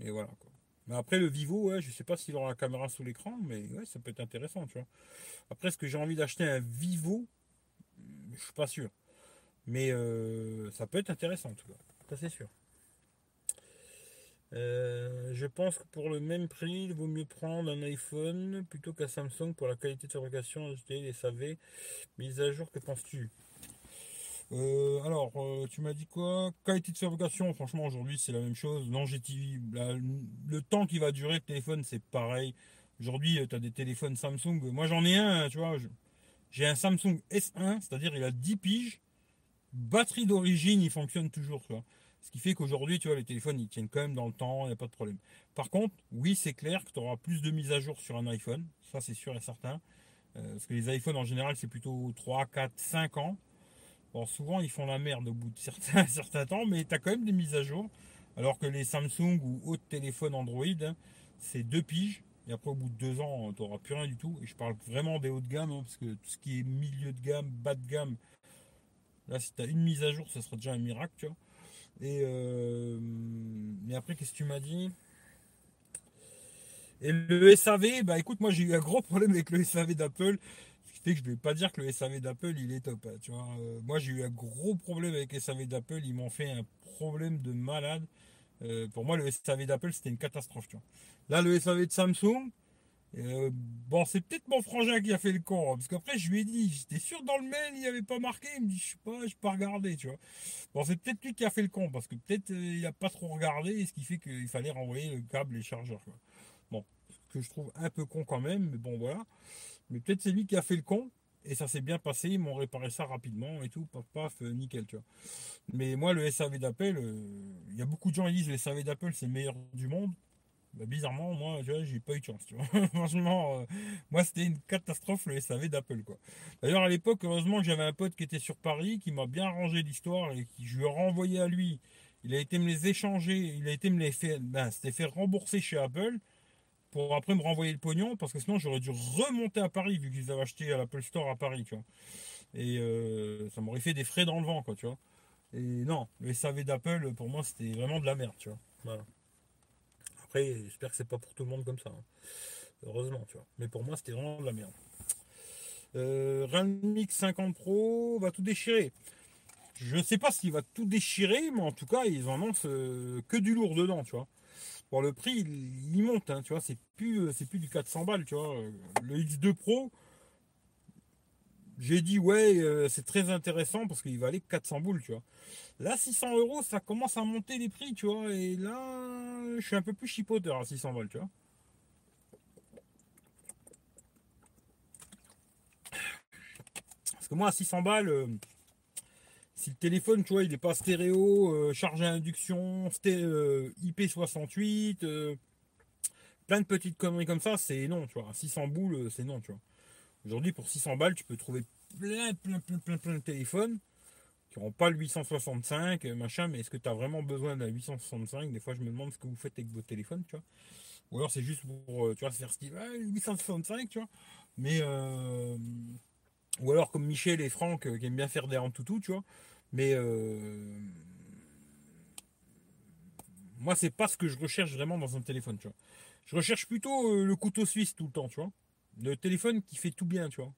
mais voilà. Quoi. Mais après, le Vivo, ouais, je sais pas s'il aura la caméra sous l'écran, mais ouais, ça peut être intéressant, tu vois. Après, est-ce que j'ai envie d'acheter un Vivo? Je suis pas sûr. Mais euh, ça peut être intéressant, en tout. Ça, c'est sûr. Euh, je pense que pour le même prix, il vaut mieux prendre un iPhone plutôt qu'un Samsung pour la qualité de fabrication, les SAV. Mise à jour, que penses-tu? Euh, alors, euh, tu m'as dit quoi? Qualité de fabrication, franchement, aujourd'hui, c'est la même chose. Longévité, le temps qui va durer le téléphone, c'est pareil. Aujourd'hui, tu as des téléphones Samsung. Moi, j'en ai un, tu vois. J'ai un Samsung S1, c'est-à-dire il a 10 piges. Batterie d'origine, il fonctionne toujours, tu vois. Ce qui fait qu'aujourd'hui, tu vois, les téléphones, ils tiennent quand même dans le temps, il n'y a pas de problème. Par contre, oui, c'est clair que tu auras plus de mises à jour sur un iPhone. Ça, c'est sûr et certain. parce que les iPhones, en général, c'est plutôt 3, 4, 5 ans. Bon, souvent, ils font la merde au bout de certains, temps, mais tu as quand même des mises à jour. Alors que les Samsung ou autres téléphones Android, hein, c'est deux piges. Et après, au bout de deux ans, tu n'auras plus rien du tout. Et je parle vraiment des hauts de gamme, hein, parce que tout ce qui est milieu de gamme, bas de gamme, là, si tu as une mise à jour, ça sera déjà un miracle, tu vois. Et euh, mais après, qu'est-ce que tu m'as dit? Et le SAV, bah écoute, moi j'ai eu un gros problème avec le SAV d'Apple que je vais pas dire que le SAV d'Apple il est top. Hein, tu vois. Euh, moi j'ai eu un gros problème avec le SAV d'Apple, ils m'ont fait un problème de malade. Euh, pour moi le SAV d'Apple c'était une catastrophe. Tu vois. Là le SAV de Samsung, euh, bon c'est peut-être mon frangin qui a fait le con, hein, parce qu'après je lui ai dit, j'étais sûr dans le mail il n'y avait pas marqué, il me dit je sais pas, je pas regardé, tu vois. Bon c'est peut-être lui qui a fait le con, parce que peut-être il a pas trop regardé, ce qui fait qu'il fallait renvoyer le câble et le chargeur. Bon, ce que je trouve un peu con quand même, mais bon voilà. Mais peut-être c'est lui qui a fait le con. Et ça s'est bien passé, ils m'ont réparé ça rapidement et tout, paf, paf, euh, nickel, tu vois. Mais moi, le SAV d'Apple, euh, il y a beaucoup de gens qui disent le SAV d'Apple, c'est le meilleur du monde. Bah, bizarrement, moi, j'ai pas eu de chance. Franchement, euh, moi, c'était une catastrophe, le SAV d'Apple. D'ailleurs, à l'époque, heureusement que j'avais un pote qui était sur Paris, qui m'a bien arrangé l'histoire et qui, je lui ai renvoyé à lui. Il a été me les échanger, il a été me les faire, ben, c'était fait rembourser chez Apple pour après me renvoyer le pognon parce que sinon j'aurais dû remonter à Paris vu qu'ils avaient acheté à l'Apple Store à Paris. Et euh, ça m'aurait fait des frais dans le vent, quoi, tu vois. Et non, le SAV d'Apple, pour moi, c'était vraiment de la merde. J'espère que c'est pas pour tout le monde comme ça. Hein. Heureusement, tu vois. Mais pour moi, c'était vraiment de la merde. Euh, Realme X 50 Pro va tout déchirer. Je ne sais pas s'il va tout déchirer, mais en tout cas, ils annoncent euh, que du lourd dedans, tu vois le prix, il, monte, hein, tu vois, c'est plus, euh, c'est plus du 400 balles, tu vois. Le X2 Pro, j'ai dit, ouais, euh, c'est très intéressant parce qu'il va aller 400 boules, tu vois. Là, 600 euros, ça commence à monter les prix, tu vois. Et là, je suis un peu plus chipoteur à 600 balles, tu vois. Parce que moi, à 600 balles, euh, si le téléphone, tu vois, il n'est pas stéréo, euh, charge à induction, euh, IP68, euh, plein de petites conneries comme ça, c'est non, tu vois. 600 boules, c'est non, tu vois. Aujourd'hui, pour 600 balles, tu peux trouver plein, plein, plein, plein, plein de téléphones qui n'auront pas le 865, machin, mais est-ce que tu as vraiment besoin d'un 865 Des fois, je me demande ce que vous faites avec vos téléphones, tu vois. Ou alors, c'est juste pour, tu vois, faire ce qu'il veut, 865, tu vois. Mais, ou alors, comme Michel et Franck, qui aiment bien faire des tout tu vois. Mais euh, moi, c'est pas ce que je recherche vraiment dans un téléphone, tu vois. Je recherche plutôt euh, le couteau suisse tout le temps, tu vois. Le téléphone qui fait tout bien, tu vois.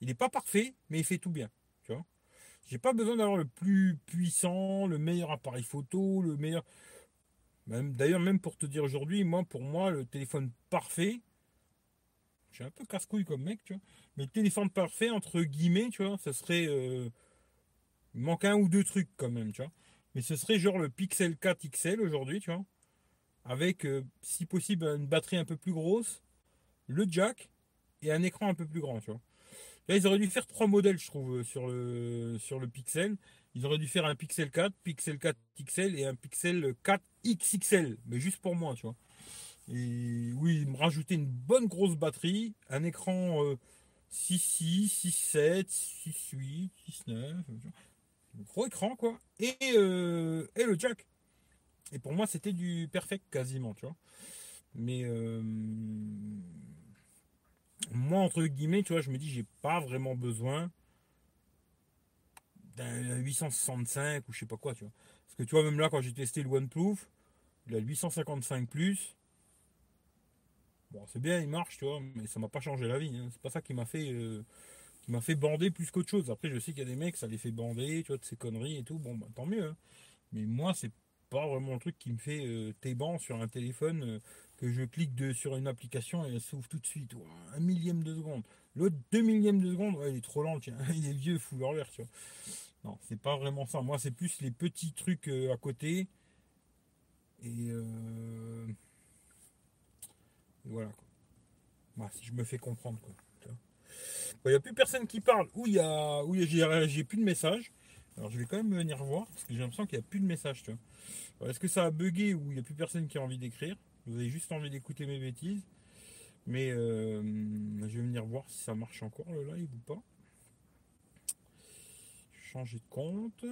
Il n'est pas parfait, mais il fait tout bien, tu vois. J'ai pas besoin d'avoir le plus puissant, le meilleur appareil photo, le meilleur. D'ailleurs, même pour te dire aujourd'hui, moi, pour moi, le téléphone parfait, j'ai un peu casse-couille comme mec, tu vois. Mais le téléphone parfait, entre guillemets, tu vois, ça serait. Euh, il manque un ou deux trucs quand même, tu vois. Mais ce serait genre le Pixel 4 XL aujourd'hui, tu vois. Avec, euh, si possible, une batterie un peu plus grosse, le jack et un écran un peu plus grand, tu vois. Là, ils auraient dû faire trois modèles, je trouve, sur le, sur le Pixel. Ils auraient dû faire un Pixel 4, Pixel 4 XL et un Pixel 4 XXL, mais juste pour moi, tu vois. Et oui, me rajouter une bonne grosse batterie, un écran 6.6, 6.7, 6.8, 6.9, gros écran quoi, et, euh, et le jack. Et pour moi, c'était du perfect quasiment, tu vois. Mais euh, moi, entre guillemets, tu vois, je me dis, j'ai pas vraiment besoin d'un 865 ou je sais pas quoi, tu vois. Parce que tu vois, même là, quand j'ai testé le OnePlus, le 855 Plus, c'est bien, il marche, tu vois, mais ça m'a pas changé la vie. Hein. C'est pas ça qui m'a fait, euh, qui fait bander plus qu'autre chose. Après, je sais qu'il y a des mecs, ça les fait bander, tu vois, de ces conneries et tout. Bon, bah, tant mieux. Hein. Mais moi, c'est pas vraiment le truc qui me fait euh, téban sur un téléphone que je clique sur une application et elle s'ouvre tout de suite. un millième de seconde. L'autre, deux millièmes de seconde, il est trop lent, tiens. Il est vieux, fou leur l'air, tu vois. Non, c'est pas vraiment ça. Moi, c'est plus les petits trucs euh, à côté. Et, voilà. Quoi. si je me fais comprendre, quoi. Il n'y a plus personne qui parle. Où il y a, où j'ai plus de messages. Alors je vais quand même venir voir parce que j'ai l'impression qu'il n'y a plus de messages. Est-ce que ça a bugué ou il n'y a plus personne qui a envie d'écrire? Vous avez juste envie d'écouter mes bêtises. Mais euh, je vais venir voir si ça marche encore le live ou pas. Changer de compte.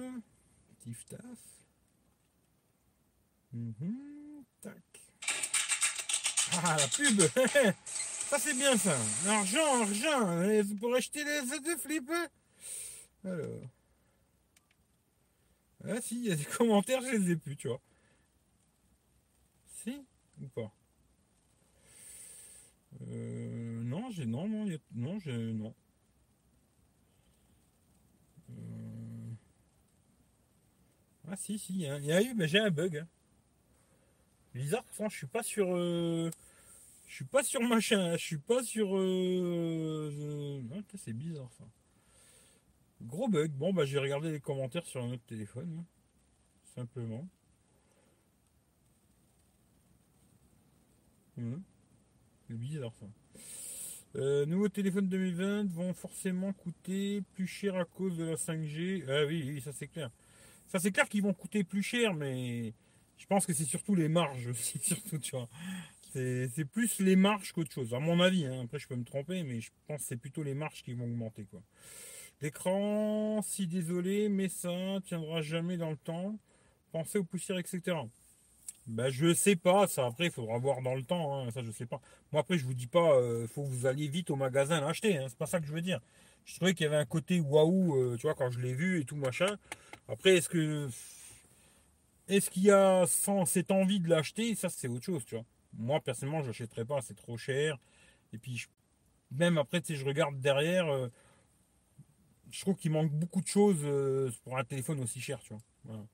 Tiftaf. Mhm, tac. Ah la pub Ça c'est bien ça. Argent, argent. Pour acheter les de flip. Alors. Ah si, il y a des commentaires, je les ai plus, tu vois. Si ou pas? Euh, Non, j'ai non, non, non, j'ai non. Euh, ah si, si, il y, a eu, mais j'ai un bug. Hein. Bizarre, je suis pas sur. Euh, je suis pas sur machin, je suis pas sur. Euh, c'est bizarre ça. Gros bug. Bon, bah, j'ai regardé les commentaires sur un autre téléphone. Hein, simplement. Hum. C'est bizarre ça. Euh, nouveaux téléphones 2020 vont forcément coûter plus cher à cause de la 5G. Ah oui, oui, ça c'est clair. Ça c'est clair qu'ils vont coûter plus cher, mais je pense que c'est surtout les marges aussi, surtout, tu vois. C'est plus les marges qu'autre chose, à mon avis. Hein. Après, je peux me tromper, mais je pense que c'est plutôt les marges qui vont augmenter. quoi. L'écran, si désolé, mais ça tiendra jamais dans le temps. Pensez aux poussières, etc. Ben, je sais pas, ça après, il faudra voir dans le temps, hein. ça je sais pas. Moi après, je vous dis pas, euh, faut que vous alliez vite au magasin l'acheter, hein. c'est pas ça que je veux dire. Je trouvais qu'il y avait un côté waouh, euh, tu vois, quand je l'ai vu et tout machin. Après, est-ce que est-ce qu'il y a sans cette envie de l'acheter, ça c'est autre chose, tu vois moi personnellement je n'achèterais pas, c'est trop cher. Et puis même après, sais, je regarde derrière, euh, je trouve qu'il manque beaucoup de choses euh, pour un téléphone aussi cher, tu vois.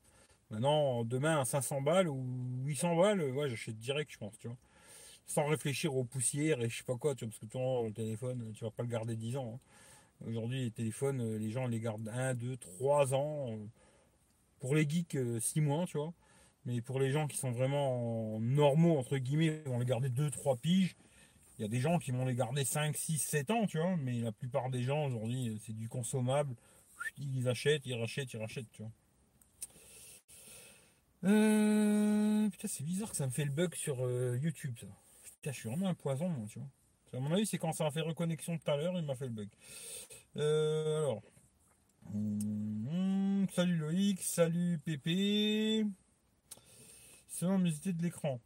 Maintenant, demain à 500 balles ou 800 balles, euh, j'achète direct, je pense, tu vois. Sans réfléchir aux poussières et je sais pas quoi, tu vois, parce que ton le téléphone, tu vas pas le garder 10 ans. Hein. Aujourd'hui, les téléphones, les gens les gardent 1, 2, 3 ans. Pour les geeks, 6 mois, tu vois. Mais pour les gens qui sont vraiment normaux, entre guillemets, ils vont les garder 2-3 piges. Il y a des gens qui vont les garder 5, 6, 7 ans, tu vois. Mais la plupart des gens aujourd'hui, c'est du consommable. Ils achètent, ils rachètent, ils rachètent, tu vois. Euh, putain, c'est bizarre que ça me fait le bug sur euh, YouTube, ça. Putain, je suis vraiment un poison, moi, tu vois. À mon avis, c'est quand ça a fait reconnexion tout à l'heure, il m'a fait le bug. Euh, alors. Hum, salut Loïc, salut Pépé selon l'humidité de l'écran.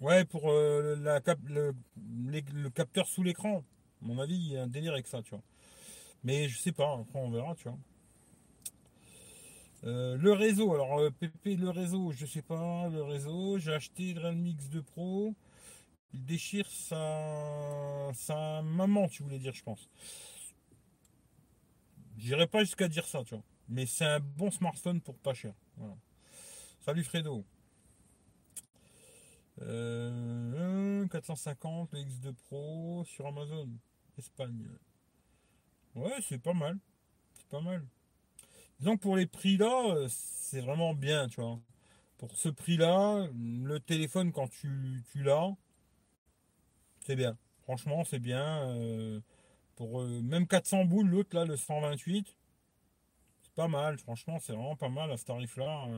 Ouais, pour euh, la le, le, capteur sous l'écran. À mon avis, il y a un délire avec ça, tu vois. Mais je sais pas, après on verra, tu vois. Euh, le réseau, alors euh, Pépé, le réseau, je sais pas, le réseau, j'ai acheté le Realme X2 Pro. Il déchire sa, sa maman, tu voulais dire, je pense. J'irai pas jusqu'à dire ça, tu vois. Mais c'est un bon smartphone pour pas cher. Salut Fredo. 450, euh, le X2 Pro sur Amazon, Espagne. Ouais, c'est pas mal. C'est pas mal. Disons que pour les prix là, euh, c'est vraiment bien, tu vois. Pour ce prix-là, le téléphone quand tu, l'as, c'est bien. Franchement, c'est bien. Euh, pour même 400 boules, l'autre là, le 128, c'est pas mal. Franchement, c'est vraiment pas mal à ce tarif-là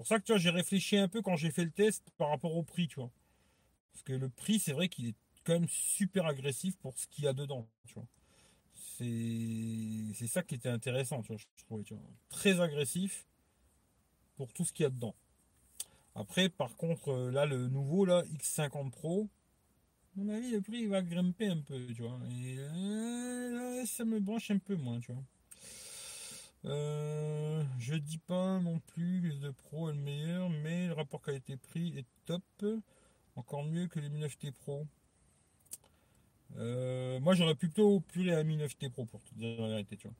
pour ça que tu vois, j'ai réfléchi un peu quand j'ai fait le test par rapport au prix, tu vois. Parce que le prix, c'est vrai qu'il est quand même super agressif pour ce qu'il y a dedans, tu vois. C'est ça qui était intéressant, tu vois, je. Très agressif pour tout ce qu'il y a dedans. Après, par contre, euh, là, le nouveau, là, X50 Pro, à mon avis, le prix va grimper un peu, tu vois. Et euh, ça me branche un peu moins, tu vois. Euh, je dis pas non plus que le Pro est le meilleur, mais le rapport qualité-prix est top. Encore mieux que les Mi 9T Pro. Euh, moi j'aurais plutôt pu les Mi 9T Pro pour te dire la vérité. Tu vois.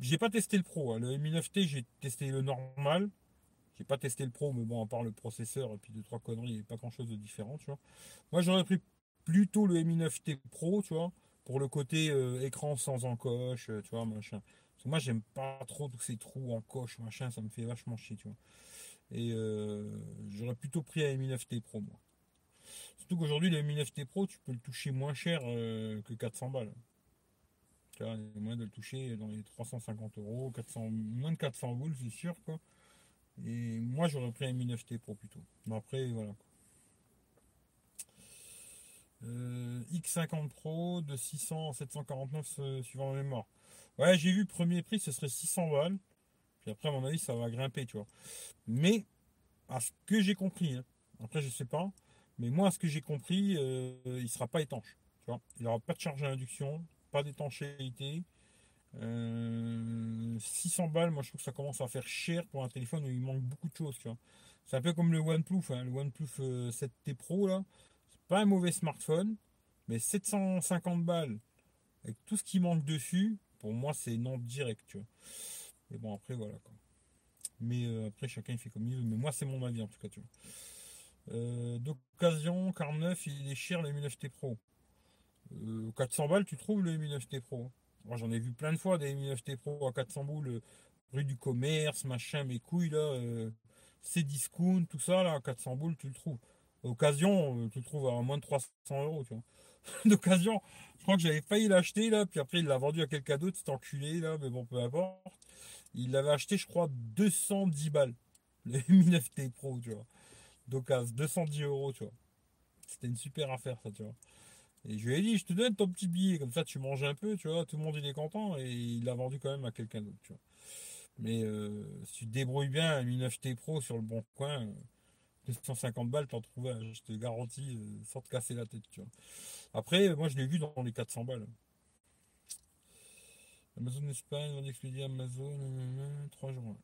J'ai pas testé le Pro. Hein. Le Mi 9T, j'ai testé le normal. J'ai pas testé le Pro, mais bon, à part le processeur et puis deux trois conneries, il n'y a pas grand chose de différent, tu vois. Moi j'aurais pris plutôt le Mi 9T Pro, tu vois, pour le côté euh, écran sans encoche, tu vois, machin moi, j'aime pas trop tous ces trous en coche, machin, ça me fait vachement chier, tu vois. Et euh, j'aurais plutôt pris un Mi 9T Pro, moi. Surtout qu'aujourd'hui, le Mi 9T Pro, tu peux le toucher moins cher euh, que 400 balles. Tu vois, il y a moyen de le toucher dans les 350 euros, 400, moins de 400 boules, c'est sûr, quoi. Et moi, j'aurais pris un Mi 9T Pro plutôt. Mais après, voilà. Euh, X50 Pro de 600 à 749 suivant la mémoire. Ouais, j'ai vu premier prix, ce serait 600 balles. Puis après, à mon avis, ça va grimper, tu vois. Mais, à ce que j'ai compris, hein, après, je sais pas, mais moi, ce que j'ai compris, euh, il sera pas étanche. Tu vois. Il aura pas de charge à induction, pas d'étanchéité. 600 euh, balles, moi je trouve que ça commence à faire cher pour un téléphone où il manque beaucoup de choses. C'est un peu comme le OnePlus, hein, le OnePlus 7T euh, Pro là. C'est pas un mauvais smartphone, mais 750 balles avec tout ce qui manque dessus, pour moi, c'est non direct. Mais bon, après, voilà. Mais après, chacun il fait comme il veut. Mais moi, c'est mon avis, en tout cas. Euh, D'occasion, car neuf, il cher, le Mi 9T Pro. 400 euh, balles, tu trouves le Mi 9T Pro Moi, j'en ai vu plein de fois des Mi 9T Pro à 400 boules, rue du commerce, machin, mes couilles, là. c'est discount, tout ça, là, à 400 boules, tu le trouves. Occasion, tu le trouves à moins de 300 euros, tu vois. D'occasion, crois que j'avais failli l'acheter là, puis après il l'a vendu à quelqu'un d'autre, cet enculé là, mais bon, peu importe. Il l'avait acheté, je crois, 210 balles. Le Mi 9T Pro, tu vois. D'occasion, 210 euros, tu vois. C'était une super affaire, ça, tu vois. Et je lui ai dit, je te donne ton petit billet, comme ça tu manges un peu, tu vois, tout le monde il est content, et il l'a vendu quand même à quelqu'un d'autre, tu vois. Mais euh, si tu te débrouilles bien un Mi 9T Pro sur le bon coin, 250 balles, t'en trouves un, je te garantis, euh, sans te casser la tête, tu vois. Après, moi, je l'ai vu dans les 400 balles. Amazon Espagne, on expédier Amazon, 3 jours.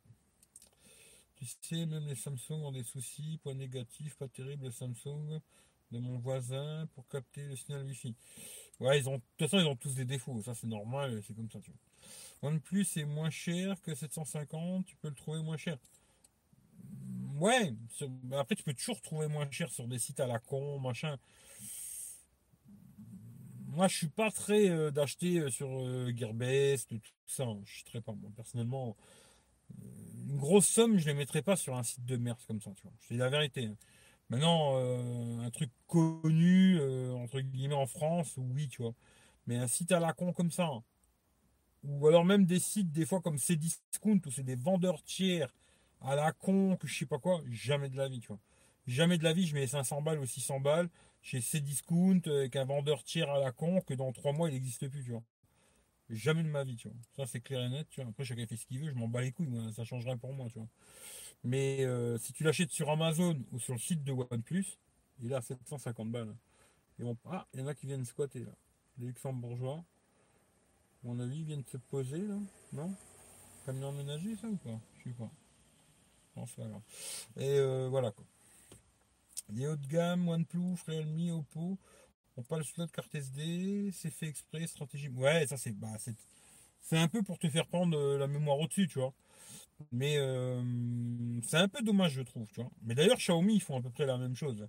Tu sais, même les Samsung ont des soucis, point négatif, pas terrible, Samsung de mon voisin pour capter le signal Wi-Fi. Ouais, ils ont, de toute façon, ils ont tous des défauts, ça c'est normal, c'est comme ça, tu vois. OnePlus est moins cher que 750, tu peux le trouver moins cher. Ouais, après tu peux toujours trouver moins cher sur des sites à la con, machin moi, je suis pas très euh, d'acheter euh, sur euh, Gearbest, tout ça. Hein. Je suis très pas. Moi, personnellement, une grosse somme, je ne les mettrais pas sur un site de merde comme ça. Tu vois. Je dis la vérité. Maintenant, un truc connu, entre guillemets, en France, oui, tu vois. Mais un site à la con comme ça, hein. ou alors même des sites, des fois, comme Cdiscount, où c'est des vendeurs tiers à la con, que je sais pas quoi, jamais de la vie, tu vois. Jamais de la vie, je mets 500 balles ou 600 balles chez Cdiscount avec un vendeur tiers à la con que dans 3 mois il n'existe plus, tu vois. Jamais de ma vie, tu vois. Ça c'est clair et net, tu vois. Après chacun fait ce qu'il veut, je m'en bats les couilles, moi, ça change rien pour moi, tu vois. Mais euh, si tu l'achètes sur Amazon ou sur le site de OnePlus, il est à 750 balles. Et Ah, il y en a qui viennent squatter là. Les luxembourgeois. À mon avis, viennent se poser là, non? Camion ménager, ça ou pas? Je sais pas. Non, c'est pas grave. Et euh, voilà quoi. Les hauts de gamme, OnePlus, Realme, Oppo, on parle le slot carte SD, c'est fait exprès, stratégie. Ouais, ça c'est bah, c'est un peu pour te faire prendre euh, la mémoire au-dessus, tu vois. Mais euh, c'est un peu dommage, je trouve, tu vois. Mais d'ailleurs, Xiaomi, ils font à peu près la même chose.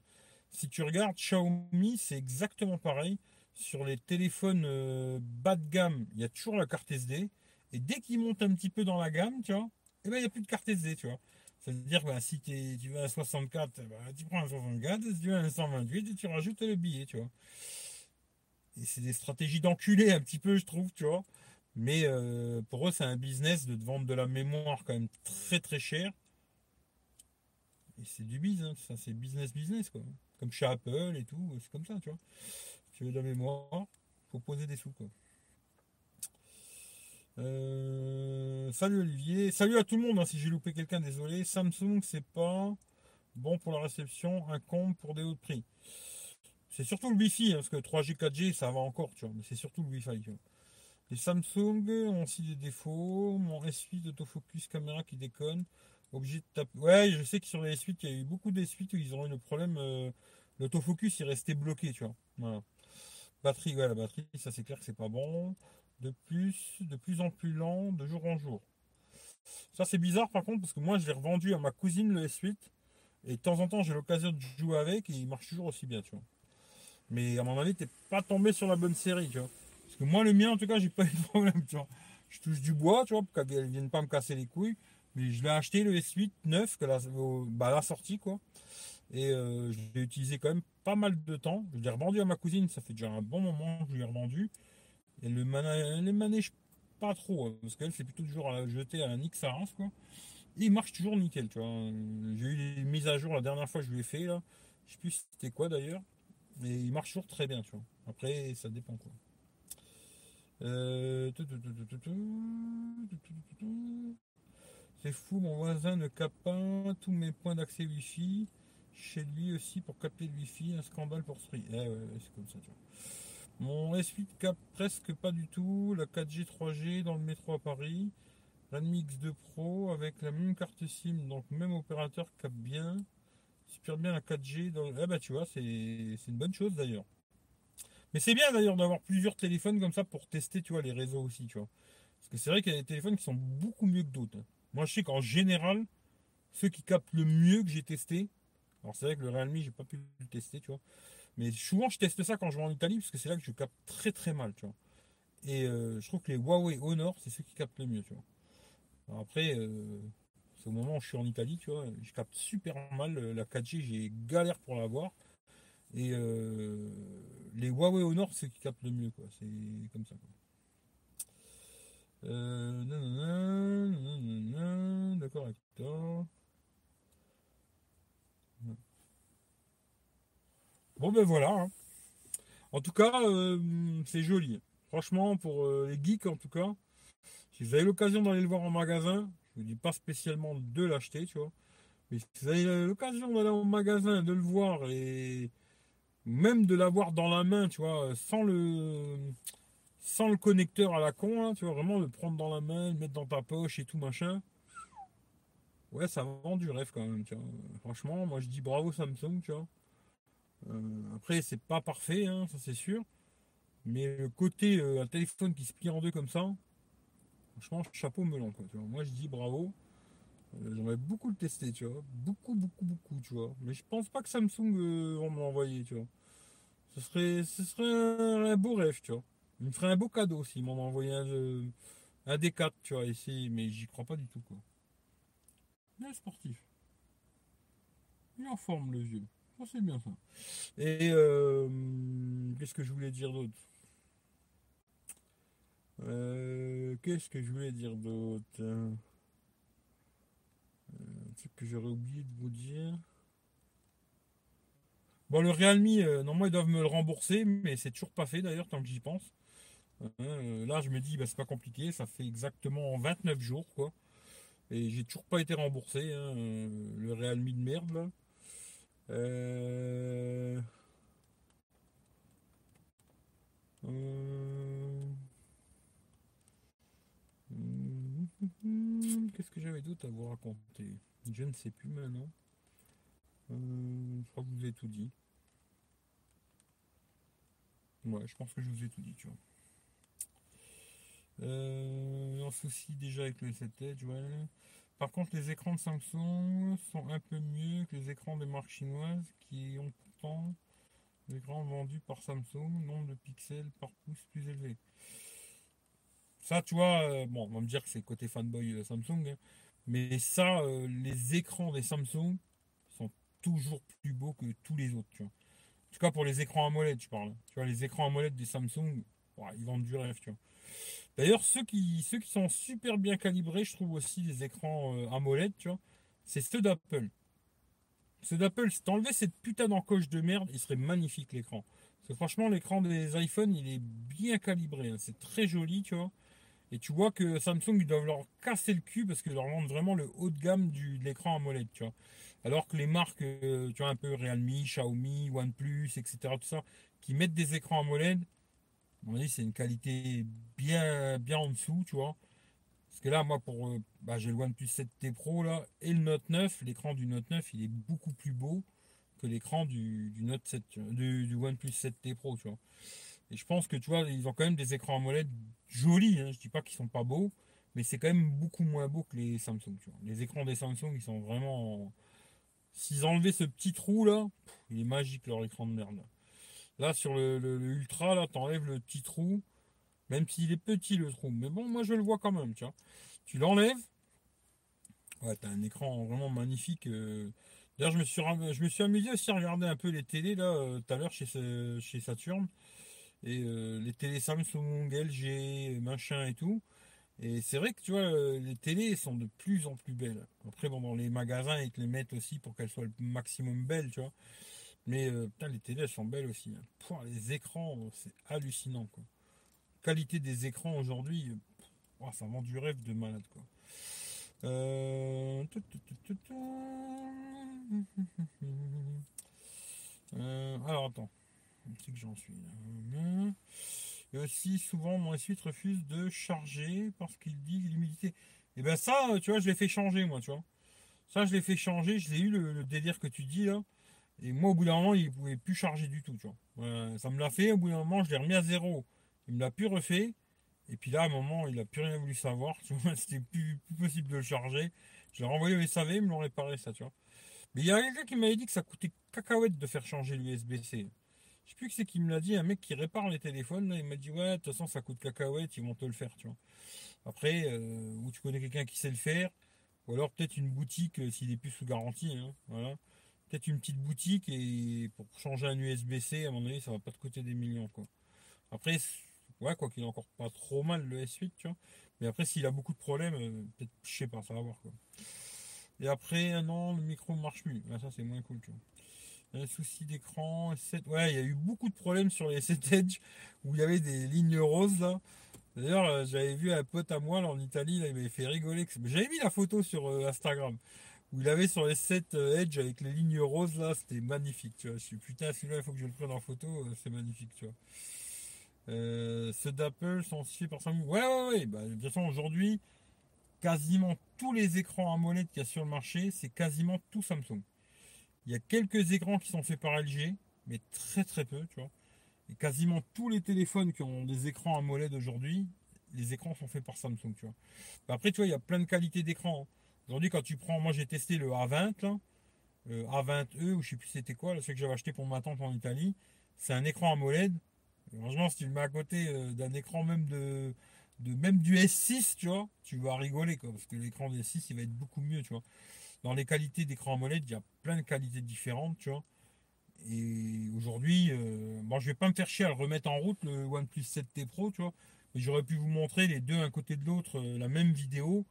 Si tu regardes Xiaomi, c'est exactement pareil. Sur les téléphones bas de gamme, il y a toujours la carte SD. Et dès qu'ils montent un petit peu dans la gamme, tu vois, eh ben, il n'y a plus de carte SD, tu vois. C'est-à-dire que bah, si tu vas à 64, bah, tu prends un 64, si tu vas à 128, tu rajoutes le billet, tu vois. Et c'est des stratégies d'enculé un petit peu, je trouve, tu vois. Mais euh, pour eux, c'est un business de te vendre de la mémoire quand même très très cher. Et c'est du business, hein, ça c'est business business quoi. Comme chez Apple et tout, c'est comme ça, tu vois. Tu veux de la mémoire, faut poser des sous quoi. Euh, salut Olivier, salut à tout le monde. Hein, si j'ai loupé quelqu'un, désolé. Samsung, c'est pas bon pour la réception, un compte pour des hauts prix. C'est surtout le Wi-Fi, hein, parce que 3G, 4G, ça va encore, tu vois, mais c'est surtout le Wi-Fi. Les Samsung ont aussi des défauts. Mon S8 d'autofocus caméra qui déconne. Obligé de taper. Ouais, je sais que sur les S8, il y a eu beaucoup de S8 où ils ont eu le problème. Euh, l'autofocus, il restait bloqué, tu vois. Batterie, ouais, la batterie, ça c'est clair que c'est pas bon de plus, de plus en plus lent de jour en jour. Ça c'est bizarre par contre parce que moi je l'ai revendu à ma cousine le S8 et de temps en temps j'ai l'occasion de jouer avec et il marche toujours aussi bien tu vois. Mais à mon avis t'es pas tombé sur la bonne série tu vois. Parce que moi le mien en tout cas j'ai pas eu de problème tu vois. Je touche du bois tu vois pour qu'elle vienne pas me casser les couilles. Mais je l'ai acheté le S8 neuf que la, bah, la sortie quoi. Et euh, je l'ai utilisé quand même pas mal de temps. Je l'ai revendu à ma cousine, ça fait déjà un bon moment que je l'ai revendu. Le les manège pas trop, hein, parce qu'elle c'est plutôt toujours à jeter à un Xaras quoi. il marche toujours nickel, tu vois. J'ai eu des mises à jour la dernière fois que je lui ai fait là. Je sais plus c'était quoi d'ailleurs. Mais il marche toujours très bien, tu vois. Après, ça dépend quoi. C'est fou, mon voisin ne capte pas tous mes points d'accès Wi-Fi. Chez lui aussi pour capter le Wi-Fi, un scandale pour ce prix. Eh ouais, c'est comme ça, tu vois. Mon S8 capte presque pas du tout la 4G 3G dans le métro à Paris. Redmi X2 Pro avec la même carte SIM, donc même opérateur capte bien, super bien la 4G. Dans... Ah bah tu vois, c'est une bonne chose d'ailleurs. Mais c'est bien d'ailleurs d'avoir plusieurs téléphones comme ça pour tester, tu les réseaux aussi, tu vois. Parce que c'est vrai qu'il y a des téléphones qui sont beaucoup mieux que d'autres. Moi, je sais qu'en général, ceux qui captent le mieux que j'ai testé, alors c'est vrai que le Realme, j'ai pas pu le tester, tu vois. Mais souvent, je teste ça quand je vais en Italie, parce que c'est là que je capte très très mal, tu vois. Et euh, je trouve que les Huawei Honor, c'est ceux qui captent le mieux, tu vois. après, euh, c'est au moment où je suis en Italie, tu vois, je capte super mal la 4G, j'ai galère pour l'avoir. Et euh, les Huawei Honor, c'est ceux qui captent le mieux, quoi. C'est comme ça. D'accord avec toi. Bon ben voilà. Hein. En tout cas, euh, c'est joli. Franchement, pour euh, les geeks en tout cas, si vous avez l'occasion d'aller le voir en magasin, je vous dis pas spécialement de l'acheter, tu vois. Mais si vous avez l'occasion d'aller au magasin, de le voir et même de l'avoir dans la main, tu vois, sans le sans le connecteur à la con, tu vois, vraiment le prendre dans la main, le mettre dans ta poche et tout machin. Ouais, ça vend du rêve quand même, tu vois. Franchement, moi je dis bravo Samsung, tu vois. Euh, après, c'est pas parfait, hein, ça c'est sûr. Mais le côté euh, un téléphone qui se plie en deux comme ça, franchement, chapeau melon. Quoi, tu vois. Moi, je dis bravo. Euh, j'aimerais beaucoup le tester, tu vois. Beaucoup, beaucoup, beaucoup, tu vois. Mais je pense pas que Samsung va me l'envoyer, tu vois. Ce serait, ce serait un, beau rêve, tu vois. Il me ferait un beau cadeau s'ils m'en envoyé un, un D4, tu vois, ici. Mais j'y crois pas du tout, quoi. Bien sportif. Il en forme, le vieux. Oh, c'est bien ça. Et euh, qu'est-ce que je voulais dire d'autre? Euh, Qu'est-ce que je voulais dire d'autre? Euh, Un truc que j'aurais oublié de vous dire. Bon, le Realme, normalement, ils doivent me le rembourser, mais c'est toujours pas fait d'ailleurs, tant que j'y pense. là, je me dis, bah, c'est pas compliqué, ça fait exactement 29 jours, quoi. Et j'ai toujours pas été remboursé, hein, le Realme de merde, là. Euh, euh, qu'est-ce que j'avais d'autre à vous raconter? Je ne sais plus maintenant. Euh, je crois que je vous ai tout dit. Ouais, je pense que je vous ai tout dit, tu vois. Euh, un souci déjà avec le 7 Edge, ouais. Par contre, les écrans de Samsung sont un peu mieux que les écrans des marques chinoises qui ont pourtant l'écran vendu par Samsung, nombre de pixels par pouce plus élevé. Ça, tu vois, euh, bon, on va me dire que c'est côté fanboy Samsung, hein. mais ça, euh, les écrans des Samsung sont toujours plus beaux que tous les autres, tu vois. En tout cas, pour les écrans AMOLED, je parle. Hein. Tu vois, les écrans AMOLED des Samsung, ils vendent du rêve, tu vois. D'ailleurs, ceux qui, ceux qui sont super bien calibrés, je trouve aussi les écrans AMOLED, tu vois, c'est ceux d'Apple. Ceux d'Apple, si t'enlevais cette putain d'encoche de merde, il serait magnifique l'écran. Franchement, l'écran des iPhones, il est bien calibré. Hein. C'est très joli, tu vois. Et tu vois que Samsung, ils doivent leur casser le cul parce qu'ils leur vendent vraiment le haut de gamme du, de l'écran AMOLED, tu vois. Alors que les marques, euh, tu vois, un peu Realme, Xiaomi, OnePlus, etc., qui mettent des écrans AMOLED, on dit c'est une qualité bien, bien en dessous, tu vois. Parce que là, moi, pour, euh, bah, j'ai le OnePlus 7T Pro là et le Note 9. L'écran du Note 9, il est beaucoup plus beau que l'écran du, Note 7, du, du OnePlus 7T Pro, tu vois. Et je pense que tu vois, ils ont quand même des écrans AMOLED jolis. Hein. Je dis pas qu'ils sont pas beaux, mais c'est quand même beaucoup moins beau que les Samsung. Les écrans des Samsung, ils sont vraiment. S'ils enlevaient ce petit trou là, il est magique leur écran de merde. Là, sur le, Ultra, là, t'enlèves le petit trou, même s'il est petit le trou. Mais bon, moi je le vois quand même, tu vois. Tu l'enlèves. Ouais, t'as un écran vraiment magnifique. Euh. D'ailleurs, je me suis je me suis amusé aussi à regarder un peu les télés là euh, tout à l'heure chez, chez Saturn et euh, les télé Samsung, LG, machin et tout. Et c'est vrai que tu vois, les télés sont de plus en plus belles. Après, bon, dans les magasins, ils te les mettent aussi pour qu'elles soient le maximum belles, tu vois. Mais euh, putain, les télés, sont belles aussi. Hein. les écrans, c'est hallucinant. Qualité des écrans aujourd'hui, ça vend du rêve de malade, quoi. alors attends c'est que j'en suis Et aussi, souvent, mon S8 refuse de charger parce qu'il dit l'humidité. Et ben ça, tu vois, je l'ai fait changer, moi, tu vois. Ça, je l'ai fait changer, je l'ai eu le, délire que tu dis là. Et moi, au bout d'un moment, il pouvait plus charger du tout, tu vois. ça me l'a fait, au bout d'un moment, je l'ai remis à zéro. Il me l'a plus refait. Et puis là, à un moment, il a plus rien voulu savoir. C'était plus, possible de le charger. Je l'ai renvoyé au SAV, ils me l'ont réparé, ça, tu vois. Mais il y a quelqu'un qui m'avait dit que ça coûtait cacahuète de faire changer l'USB-C. Je sais plus que c'est qui me l'a dit, un mec qui répare les téléphones, il m'a dit ouais, de toute façon ça coûte cacahuète, ils vont te le faire, tu vois. Après, euh, ou tu connais quelqu'un qui sait le faire, ou alors peut-être une boutique euh, s'il est plus sous garantie, hein, voilà. Une petite boutique et pour changer un USB-C, à mon avis, ça va pas te coûter des millions, quoi. Après, ouais, quoi qu'il est encore pas trop mal le S8, tu vois. Mais après, s'il a beaucoup de problèmes, euh, peut-être, je sais pas, ça va voir, quoi. Et après, non, le micro marche plus. ça, c'est moins cool, tu vois. Un souci d'écran. Ouais, il y a eu beaucoup de problèmes sur les 7 Edge où il y avait des lignes roses là. D'ailleurs, euh, j'avais vu un pote à moi en Italie, là, il m'avait fait rigoler. J'avais mis la photo sur euh, Instagram il avait sur les 7 euh, Edge avec les lignes roses là, c'était magnifique, tu vois. Je suis putain, celui-là, il faut que je le prenne en photo, c'est magnifique, tu vois. ceux d'Apple sont faits par Samsung. Ouais, ouais, ouais. Bah, de toute façon, aujourd'hui, quasiment tous les écrans AMOLED qu'il y a sur le marché, c'est quasiment tout Samsung. Il y a quelques écrans qui sont faits par LG, mais très très peu, tu vois. Et quasiment tous les téléphones qui ont des écrans AMOLED aujourd'hui, les écrans sont faits par Samsung, tu vois. Après, tu vois, il y a plein de qualités d'écran. Hein. Aujourd'hui, quand tu prends, moi j'ai testé le A20, là, A20e, ou je sais plus c'était quoi, celui que j'avais acheté pour ma tante en Italie, c'est un écran AMOLED. franchement, si tu le mets à côté euh, d'un écran même de, de même du S6, tu vois, tu vas rigoler, quoi, parce que l'écran du S6, il va être beaucoup mieux, tu vois dans les qualités d'écran AMOLED, il y a plein de qualités différentes, tu vois. Et aujourd'hui, euh, bon, je vais pas me faire chier à le remettre en route, le OnePlus 7T Pro, tu vois. Mais j'aurais pu vous montrer les deux un côté de l'autre, euh, la même vidéo.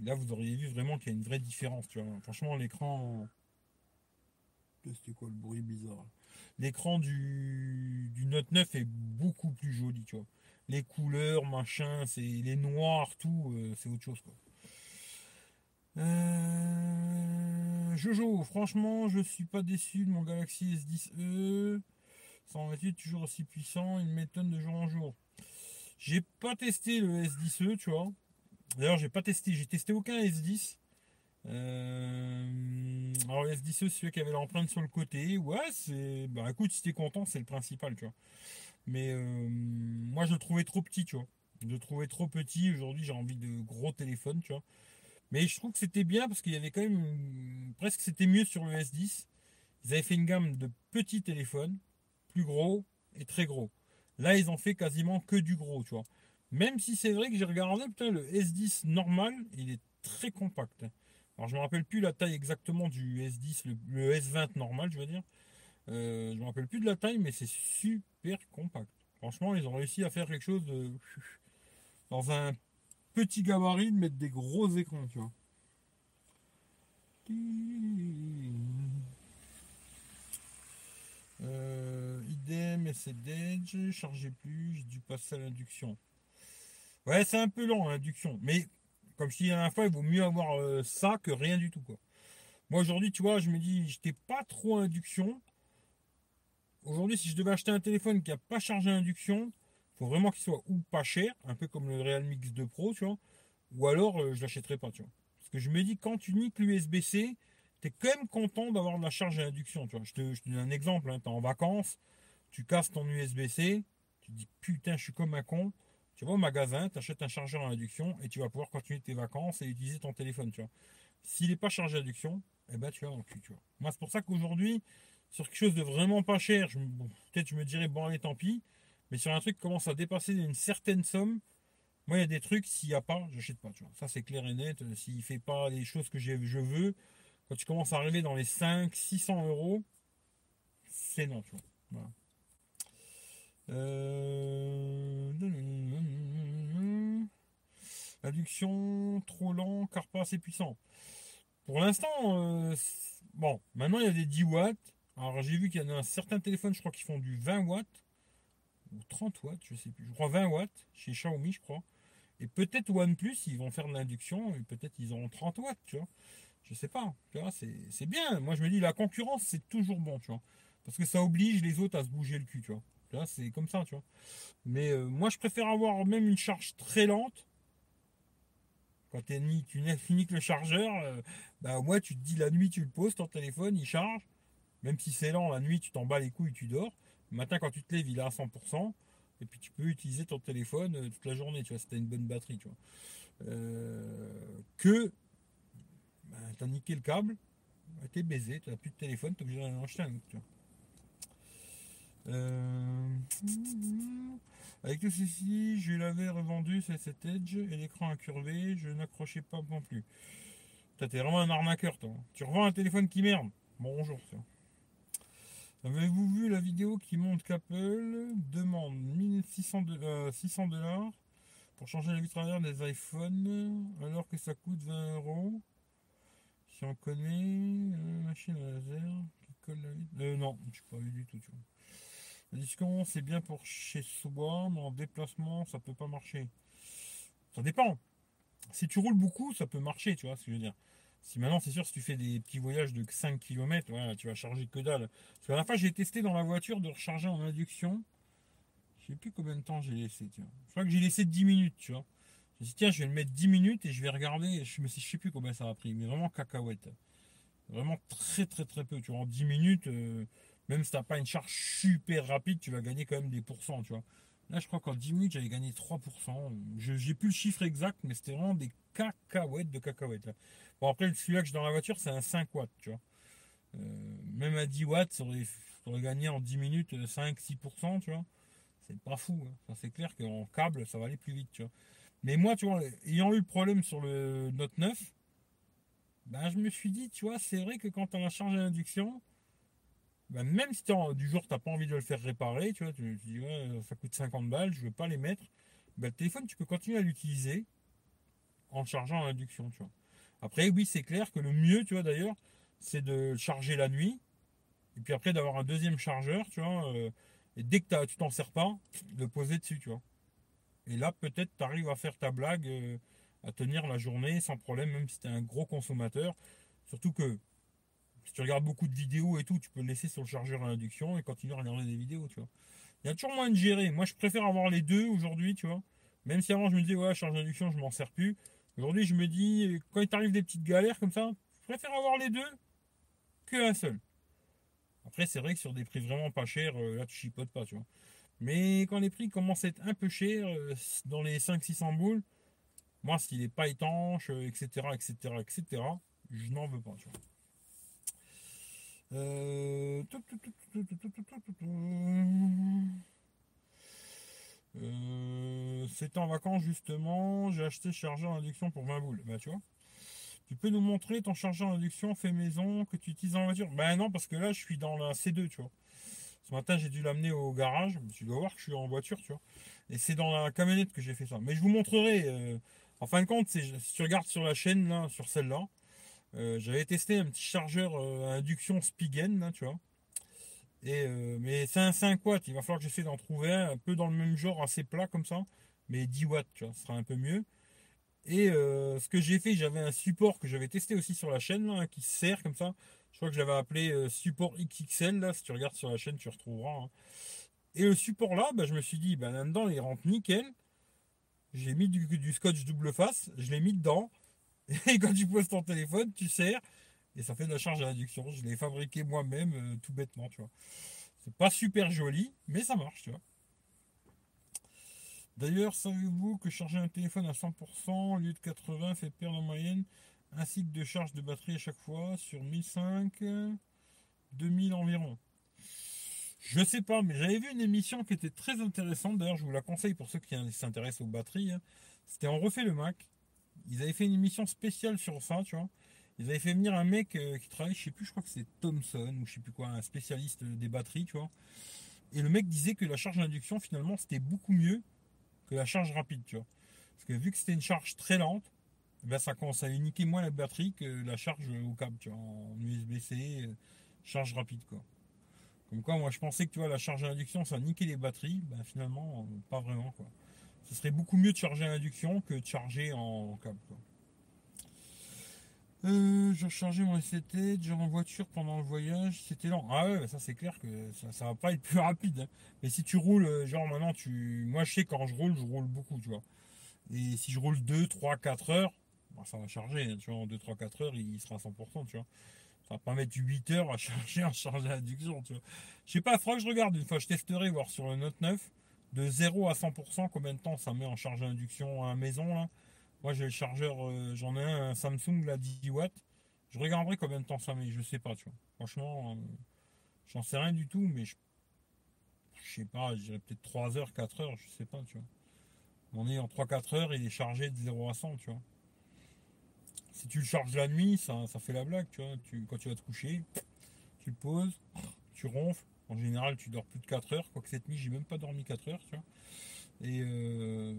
Et là, vous auriez vu vraiment qu'il y a une vraie différence, tu vois. Franchement, l'écran. C'était quoi le bruit bizarre? L'écran du, du Note 9 est beaucoup plus joli, tu vois. Les couleurs, machin, c'est les noirs, tout, euh, c'est autre chose, quoi. Euh, Jojo, franchement, je suis pas déçu de mon Galaxy S10e. 128 toujours aussi puissant, il m'étonne de jour en jour. J'ai pas testé le S10e, tu vois. D'ailleurs, j'ai pas testé, j'ai testé aucun S10. Euh, alors le S10 c'est celui qui avait l'empreinte sur le côté. Ouais, c'est. Bah écoute, si t'es content, c'est le principal, tu vois. Mais euh, moi je le trouvais trop petit, tu vois. Je le trouvais trop petit. Aujourd'hui j'ai envie de gros téléphone, tu vois. Mais je trouve que c'était bien parce qu'il y avait quand même. Presque c'était mieux sur le S10. Ils avaient fait une gamme de petits téléphones, plus gros et très gros. Là, ils ont fait quasiment que du gros, tu vois. Même si c'est vrai que j'ai regardé, putain, le S10 normal, il est très compact. Alors, je me rappelle plus la taille exactement du S10, le, S20 normal, je veux dire. Euh, je me rappelle plus de la taille, mais c'est super compact. Franchement, ils ont réussi à faire quelque chose de, dans un petit gabarit de mettre des gros écrans, tu vois. Euh, idem, SSD, chargez plus, j'ai dû passer à l'induction. Ouais, c'est un peu long l'induction, mais comme je dis la dernière fois, il vaut mieux avoir euh, ça que rien du tout. Quoi. Moi aujourd'hui, tu vois, je me dis, j'étais pas trop à induction. Aujourd'hui, si je devais acheter un téléphone qui n'a pas chargé à induction, il faut vraiment qu'il soit ou pas cher, un peu comme le Realme X2 Pro, tu vois, ou alors euh, je l'achèterai pas, tu vois. Parce que je me dis, quand tu niques l'USB-C, tu es quand même content d'avoir de la charge à induction. Tu vois. Je, te, donne un exemple, hein. tu es en vacances, tu casses ton USB-C, tu te dis putain, je suis comme un con. Tu vas au magasin, tu achètes un chargeur à induction et tu vas pouvoir continuer tes vacances et utiliser ton téléphone. Tu vois. S'il n'est pas chargé à induction, eh ben, tu vas en cul. Tu vois. Moi, c'est pour ça qu'aujourd'hui, sur quelque chose de vraiment pas cher, peut-être je me dirais bon, allez, tant pis. Mais sur un truc qui commence à dépasser une certaine somme, moi, il y a des trucs, s'il n'y a pas, j'achète pas. Tu vois. Ça, c'est clair et net. S'il ne fait pas les choses que je veux, quand tu commences à arriver dans les 5, 600 euros, c'est non, tu vois. Euh, trop lent, car pas assez puissant. Pour l'instant, euh, bon, maintenant il y a des 10 watts. Alors j'ai vu qu'il y en a un certain téléphone, je crois, qui font du 20 watts. Ou 30 watts, je sais plus. Je crois 20 watts chez Xiaomi, je crois. Et peut-être OnePlus, ils vont faire de l'induction et peut-être ils auront 30 watts, tu vois. Je sais pas. Tu vois, c'est bien. Moi, je me dis, la concurrence, c'est toujours bon, tu vois. Parce que ça oblige les autres à se bouger le cul, tu vois. Tu vois, c'est comme ça, tu vois. Mais euh, moi, je préfère avoir même une charge très lente. Quand tu finis le chargeur, euh, bah, moi, tu te dis la nuit, tu le poses, ton téléphone, il charge. Même si c'est lent, la nuit, tu t'en bats les couilles, tu dors. Matin, quand tu te lèves, il est à 100%. Et puis, tu peux utiliser ton téléphone euh, toute la journée, tu vois, si tu as une bonne batterie, tu vois. que bah, t'as niqué le câble, t'es baisé, t'as plus de téléphone, t'es obligé d'en acheter un autre. Euh, avec tout ceci, je l'avais revendu c'est cette Edge et l'écran incurvé, je n'accrochais pas non plus. T'es vraiment un arnaqueur, toi. Tu revends un téléphone qui merde. Bonjour, ça. Avez-vous vu la vidéo qui montre qu'Apple demande 1600 600 dollars pour changer la vitre arrière des iPhones alors que ça coûte 20 euros? Si on connaît, euh, machine à laser qui colle la vitre. Euh, non, je pas vu du tout. Tu vois. La discon, c'est bien pour chez soi, mais en déplacement, ça peut pas marcher. Ça dépend. Si tu roules beaucoup, ça peut marcher, tu vois ce que je veux dire. Si maintenant, c'est sûr, si tu fais des petits voyages de 5 km, tu vas charger que dalle. Parce que la fois, j'ai testé dans la voiture de recharger en induction. Je sais plus combien de temps j'ai laissé, tu vois. Je crois que j'ai laissé 10 minutes, tu vois. Je dit, tiens, je vais le mettre 10 minutes et je vais regarder. Je ne sais plus combien ça a pris, mais vraiment cacahuète. Vraiment très, très, très peu. Tu vois, en 10 minutes, euh, même si tu n'as pas une charge super rapide, tu vas gagner quand même des pourcents, tu vois. Là, je crois qu'en 10 minutes, j'avais gagné 3%. Je n'ai plus le chiffre exact, mais c'était vraiment des cacahuètes de cacahuètes. Bon, après, celui-là que j'ai dans la voiture, c'est un 5 watts, tu vois. Euh, même à 10 watts, ça aurait, gagné en 10 minutes 5-6%, tu vois. C'est pas fou. Hein. C'est clair qu'en câble, ça va aller plus vite, tu vois. Mais moi, tu vois, ayant eu le problème sur le Note 9, ben, je me suis dit, tu vois, c'est vrai que quand on a changé l'induction, ben, même si du jour, tu n'as pas envie de le faire réparer, tu vois, tu, dis, ouais, ça coûte 50 balles, je ne veux pas les mettre, ben, le téléphone, tu peux continuer à l'utiliser en chargeant l'induction, tu vois. Après, oui, c'est clair que le mieux, tu vois, d'ailleurs, c'est de charger la nuit, et puis après d'avoir un deuxième chargeur, tu vois, euh, et dès que tu t'en sers pas, de poser dessus, tu vois. Et là, peut-être tu arrives à faire ta blague, euh, à tenir la journée sans problème, même si tu es un gros consommateur. Surtout que si tu regardes beaucoup de vidéos et tout, tu peux le laisser sur le chargeur à induction et continuer à regarder des vidéos, tu vois. Il y a toujours moyen de gérer. Moi, je préfère avoir les deux aujourd'hui, tu vois. Même si avant, je me disais, ouais, charge d'induction, je m'en sers plus. Aujourd'hui, je me dis, quand il t'arrive des petites galères comme ça, je préfère avoir les deux qu'un seul. Après, c'est vrai que sur des prix vraiment pas chers, euh, là, tu chipotes pas, tu vois. Mais quand les prix commencent à être un peu chers, euh, dans les 500-600 boules, moi, s'il n'est pas étanche, etc., etc., etc., je n'en veux pas. Euh... C'était en vacances justement, j'ai acheté chargeur induction pour 20 boules. Bah tu vois. Tu peux nous montrer ton chargeur induction fait maison que tu utilises en voiture? Bah non, parce que là je suis dans la C2, tu vois. Ce matin j'ai dû l'amener au garage, tu dois voir que je suis en voiture, tu vois. Et c'est dans la camionnette que j'ai fait ça. Mais je vous montrerai. Euh, en fin de compte, si tu regardes sur la chaîne, là, sur celle-là, j'avais testé un petit chargeur induction Spigen, tu vois. Et, euh, mais c'est un 5 watts, il va falloir que j'essaie d'en trouver un, un peu dans le même genre, assez plat comme ça, mais 10 watts, tu vois, ce sera un peu mieux. Et euh, ce que j'ai fait, j'avais un support que j'avais testé aussi sur la chaîne, qui sert comme ça. Je crois que je l'avais appelé euh, support XXL, là, si tu regardes sur la chaîne, tu retrouveras. Hein. Et le support là, bah, je me suis dit, bah, là-dedans, il rentre nickel. J'ai mis du, scotch double face, je l'ai mis dedans. Et quand tu poses ton téléphone, tu sers et ça fait de la charge à induction. Je l'ai fabriqué moi-même, euh, tout bêtement, tu vois. C'est pas super joli, mais ça marche, tu vois. D'ailleurs, savez-vous que charger un téléphone à 100% au lieu de 80 fait perdre en moyenne un cycle de charge de batterie à chaque fois sur 1005, 2000 environ? Je sais pas, mais j'avais vu une émission qui était très intéressante. D'ailleurs, je vous la conseille pour ceux qui s'intéressent aux batteries. Hein. C'était On refait le Mac. Ils avaient fait une émission spéciale sur ça, tu vois. Ils avaient fait venir un mec euh, qui travaille, je sais plus, je crois que c'est Thomson ou je sais plus quoi, un spécialiste des batteries, tu vois. Et le mec disait que la charge d'induction, finalement, c'était beaucoup mieux que la charge rapide, tu vois. Parce que vu que c'était une charge très lente, ben ça commence à niquer moins la batterie que la charge au câble, tu vois, en USB-C, euh, charge rapide, quoi. Comme quoi, moi, je pensais que tu vois, la charge d'induction, ça niquait les batteries. Ben, finalement, euh, pas vraiment, quoi. Ce serait beaucoup mieux de charger à l'induction que de charger en câble. Euh, j'ai rechargé mon SCT, déjà en voiture pendant le voyage, c'était lent. Ah ouais, ça c'est clair que ça, ça va pas être plus rapide. Hein. Mais si tu roules, euh, genre maintenant, tu. Moi je sais quand je roule, je roule beaucoup, tu vois. Et si je roule 2, 3, 4 heures, bah, ça va charger, hein, tu vois, en 2, 3, 4 heures, il sera à 100%, tu vois. Ça va pas mettre 8 heures à charger en charge à induction, tu vois. Je sais pas, il faudra que je regarde une fois, je testerai, voir sur le Note 9, de 0 à 100%, combien de temps ça met en charge à induction à la maison, là? Moi, j'ai le chargeur, euh, j'en ai un, Samsung, là, 10 watts. Je regarderai combien de temps ça met, je sais pas, tu vois. Franchement, euh, j'en sais rien du tout, mais je, je sais pas, je dirais peut-être 3 heures, 4 heures, je sais pas, tu vois. On est en 3-4 heures, il est chargé de 0 à 100, tu vois. Si tu le charges la nuit, ça, fait la blague, tu vois. Quand tu vas te coucher, tu le poses, tu ronfles. En général, tu dors plus de 4 heures, quoique cette nuit, j'ai même pas dormi 4 heures, tu vois. Et, euh,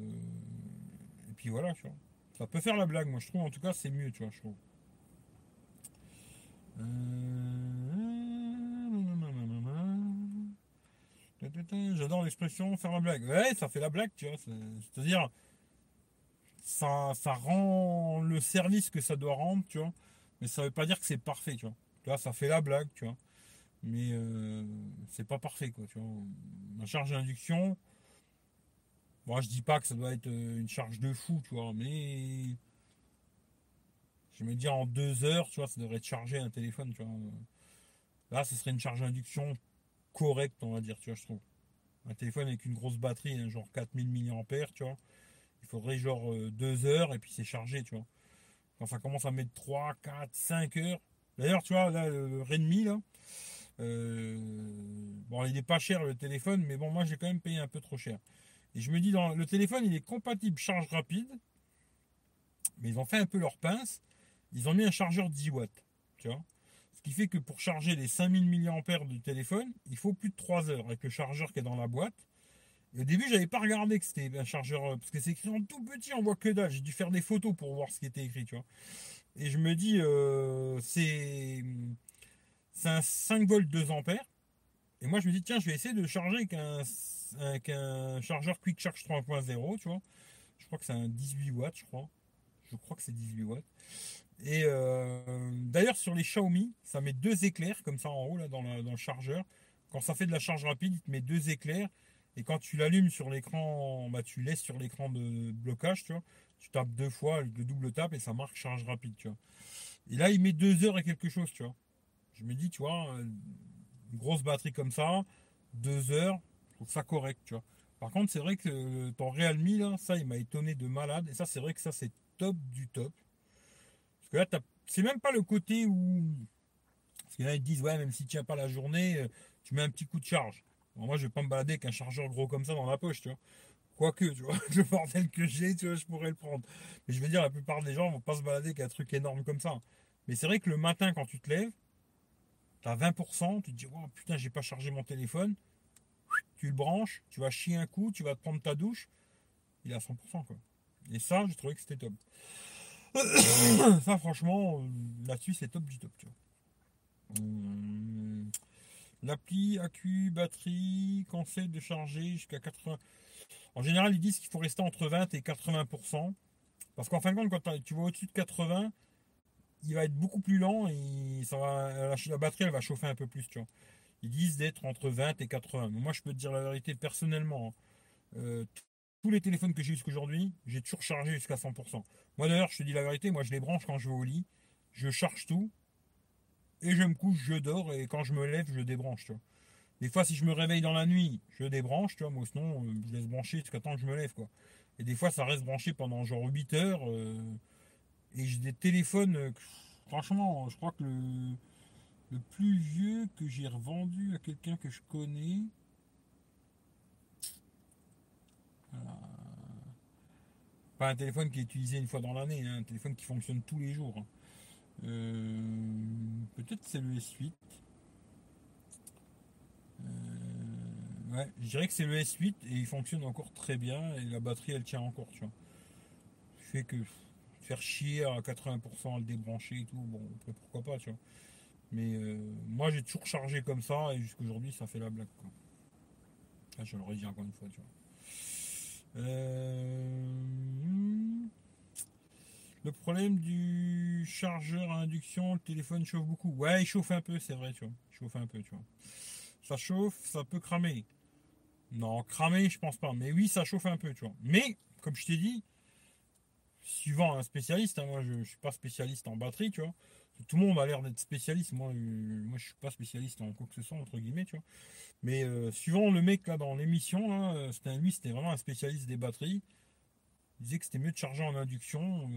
et puis voilà, tu vois. Ça peut faire la blague, moi je trouve. En tout cas, c'est mieux, tu vois, je trouve. J'adore l'expression faire la blague. Ouais, ça fait la blague, tu vois. C'est-à-dire, ça, ça rend le service que ça doit rendre, tu vois. Mais ça veut pas dire que c'est parfait, tu vois. Tu vois, ça fait la blague, tu vois. Mais euh, c'est pas parfait, quoi, tu vois. Ma charge d'induction, moi, je dis pas que ça doit être euh, une charge de fou, tu vois, mais je me dis en deux heures, tu vois, ça devrait être chargé un téléphone, tu vois. Là, ce serait une charge d'induction correcte, on va dire, tu vois, je trouve. Un téléphone avec une grosse batterie, hein, genre 4000 mAh, tu vois. Il faudrait genre euh, deux heures et puis c'est chargé, tu vois. Quand ça commence à mettre 3, 4, 5 heures. D'ailleurs, tu vois, là, le Redmi, là. Euh, bon, il n'est pas cher le téléphone, mais bon, moi j'ai quand même payé un peu trop cher. Et je me dis, dans le téléphone, il est compatible charge rapide. Mais ils ont fait un peu leur pince. Ils ont mis un chargeur 10 watts. Tu vois Ce qui fait que pour charger les 5000 mAh du téléphone, il faut plus de 3 heures avec le chargeur qui est dans la boîte. Au début, j'avais pas regardé que c'était un chargeur. Euh, parce que c'est écrit en tout petit, on voit que dalle. J'ai dû faire des photos pour voir ce qui était écrit, tu vois. Et je me dis, euh, c'est. C'est un 5 volts 2 ampères. Et moi, je me dis, tiens, je vais essayer de charger avec un chargeur Quick Charge 3.0, tu vois. Je crois que c'est un 18 watts, je crois. Je crois que c'est 18 watts. Et euh, d'ailleurs, sur les Xiaomi, ça met deux éclairs comme ça en haut, là, dans, le chargeur. Quand ça fait de la charge rapide, il te met deux éclairs. Et quand tu l'allumes sur l'écran, bah, tu laisses sur l'écran de blocage, tu vois. Tu tapes deux fois, le double tape et ça marque charge rapide, tu vois. Et là, il met deux heures et quelque chose, tu vois. Je me dis, tu vois, une grosse batterie comme ça, deux heures, je trouve ça correct, tu vois. Par contre, c'est vrai que ton Realme, là, ça, il m'a étonné de malade. Et ça, c'est vrai que ça, c'est top du top. Parce que là, c'est même pas le côté où. Parce en a qui disent, ouais, même si tu n'as pas la journée, euh, tu mets un petit coup de charge. moi, je vais pas me balader avec un chargeur gros comme ça dans la poche, tu vois. Quoique, tu vois, le bordel que j'ai, tu vois, je pourrais le prendre. Mais je veux dire, la plupart des gens vont pas se balader avec un truc énorme comme ça. Mais c'est vrai que le matin, quand tu te lèves, tu as 20%, tu te dis, oh putain, j'ai pas chargé mon téléphone. Tu le branches, tu vas chier un coup, tu vas te prendre ta douche. Il est à 100%, quoi. Et ça, j'ai trouvé que c'était top. ça, franchement, euh, là-dessus, c'est top du top, tu vois. Hum, l'appli, accu, batterie, conseil de charger jusqu'à 80. En général, ils disent qu'il faut rester entre 20 et 80%. Parce qu'en fin de compte, quand tu vas au-dessus de 80, il va être beaucoup plus lent et ça va, la, batterie va chauffer un peu plus. Tu. Ils disent d'être entre 20 et 80. Mais moi, je peux te dire la vérité personnellement. Hein. Euh, tous les téléphones que j'ai jusqu'aujourd'hui, j'ai toujours chargé jusqu'à 100%. Moi d'ailleurs, je te dis la vérité, moi je les branche quand je vais au lit, je charge tout, et je me couche, je dors, et quand je me lève, je débranche. Des fois, si je me réveille dans la nuit, je débranche, tu vois, moi sinon, euh, je laisse brancher jusqu'à temps que je me lève. quoi. Et des fois, ça reste branché pendant genre 8 heures. Euh, et j'ai des téléphones, euh, franchement, je crois que le, le plus vieux que j'ai revendu à quelqu'un que je connais, pas un téléphone qui est utilisé une fois dans l'année, hein, un téléphone qui fonctionne tous les jours. Hein. Euh, peut-être c'est le S8. Euh, ouais, je dirais que c'est le S8 et il fonctionne encore très bien et la batterie elle tient encore, tu vois. Fait que faire chier à 80% à le débrancher et tout, bon, pourquoi pas, tu vois. Mais euh, moi j'ai toujours chargé comme ça et jusqu'aujourd'hui ça fait la blague quoi. Ah, je le redis encore une fois, tu vois. Euh, le problème du chargeur à induction, le téléphone chauffe beaucoup. Ouais, il chauffe un peu, c'est vrai, tu vois. Chauffe un peu, tu vois. Ça chauffe, ça peut cramer. Non, cramer, je pense pas. Mais oui, ça chauffe un peu, tu vois. Mais, comme je t'ai dit, suivant un spécialiste, hein, moi je, ne suis pas spécialiste en batterie, tu vois. Tout le monde a l'air d'être spécialiste. Moi, euh, je suis pas spécialiste en quoi que ce soit, entre guillemets, tu vois. Mais euh, suivant le mec là dans l'émission, euh, lui, c'était vraiment un spécialiste des batteries. Il disait que c'était mieux de charger en induction,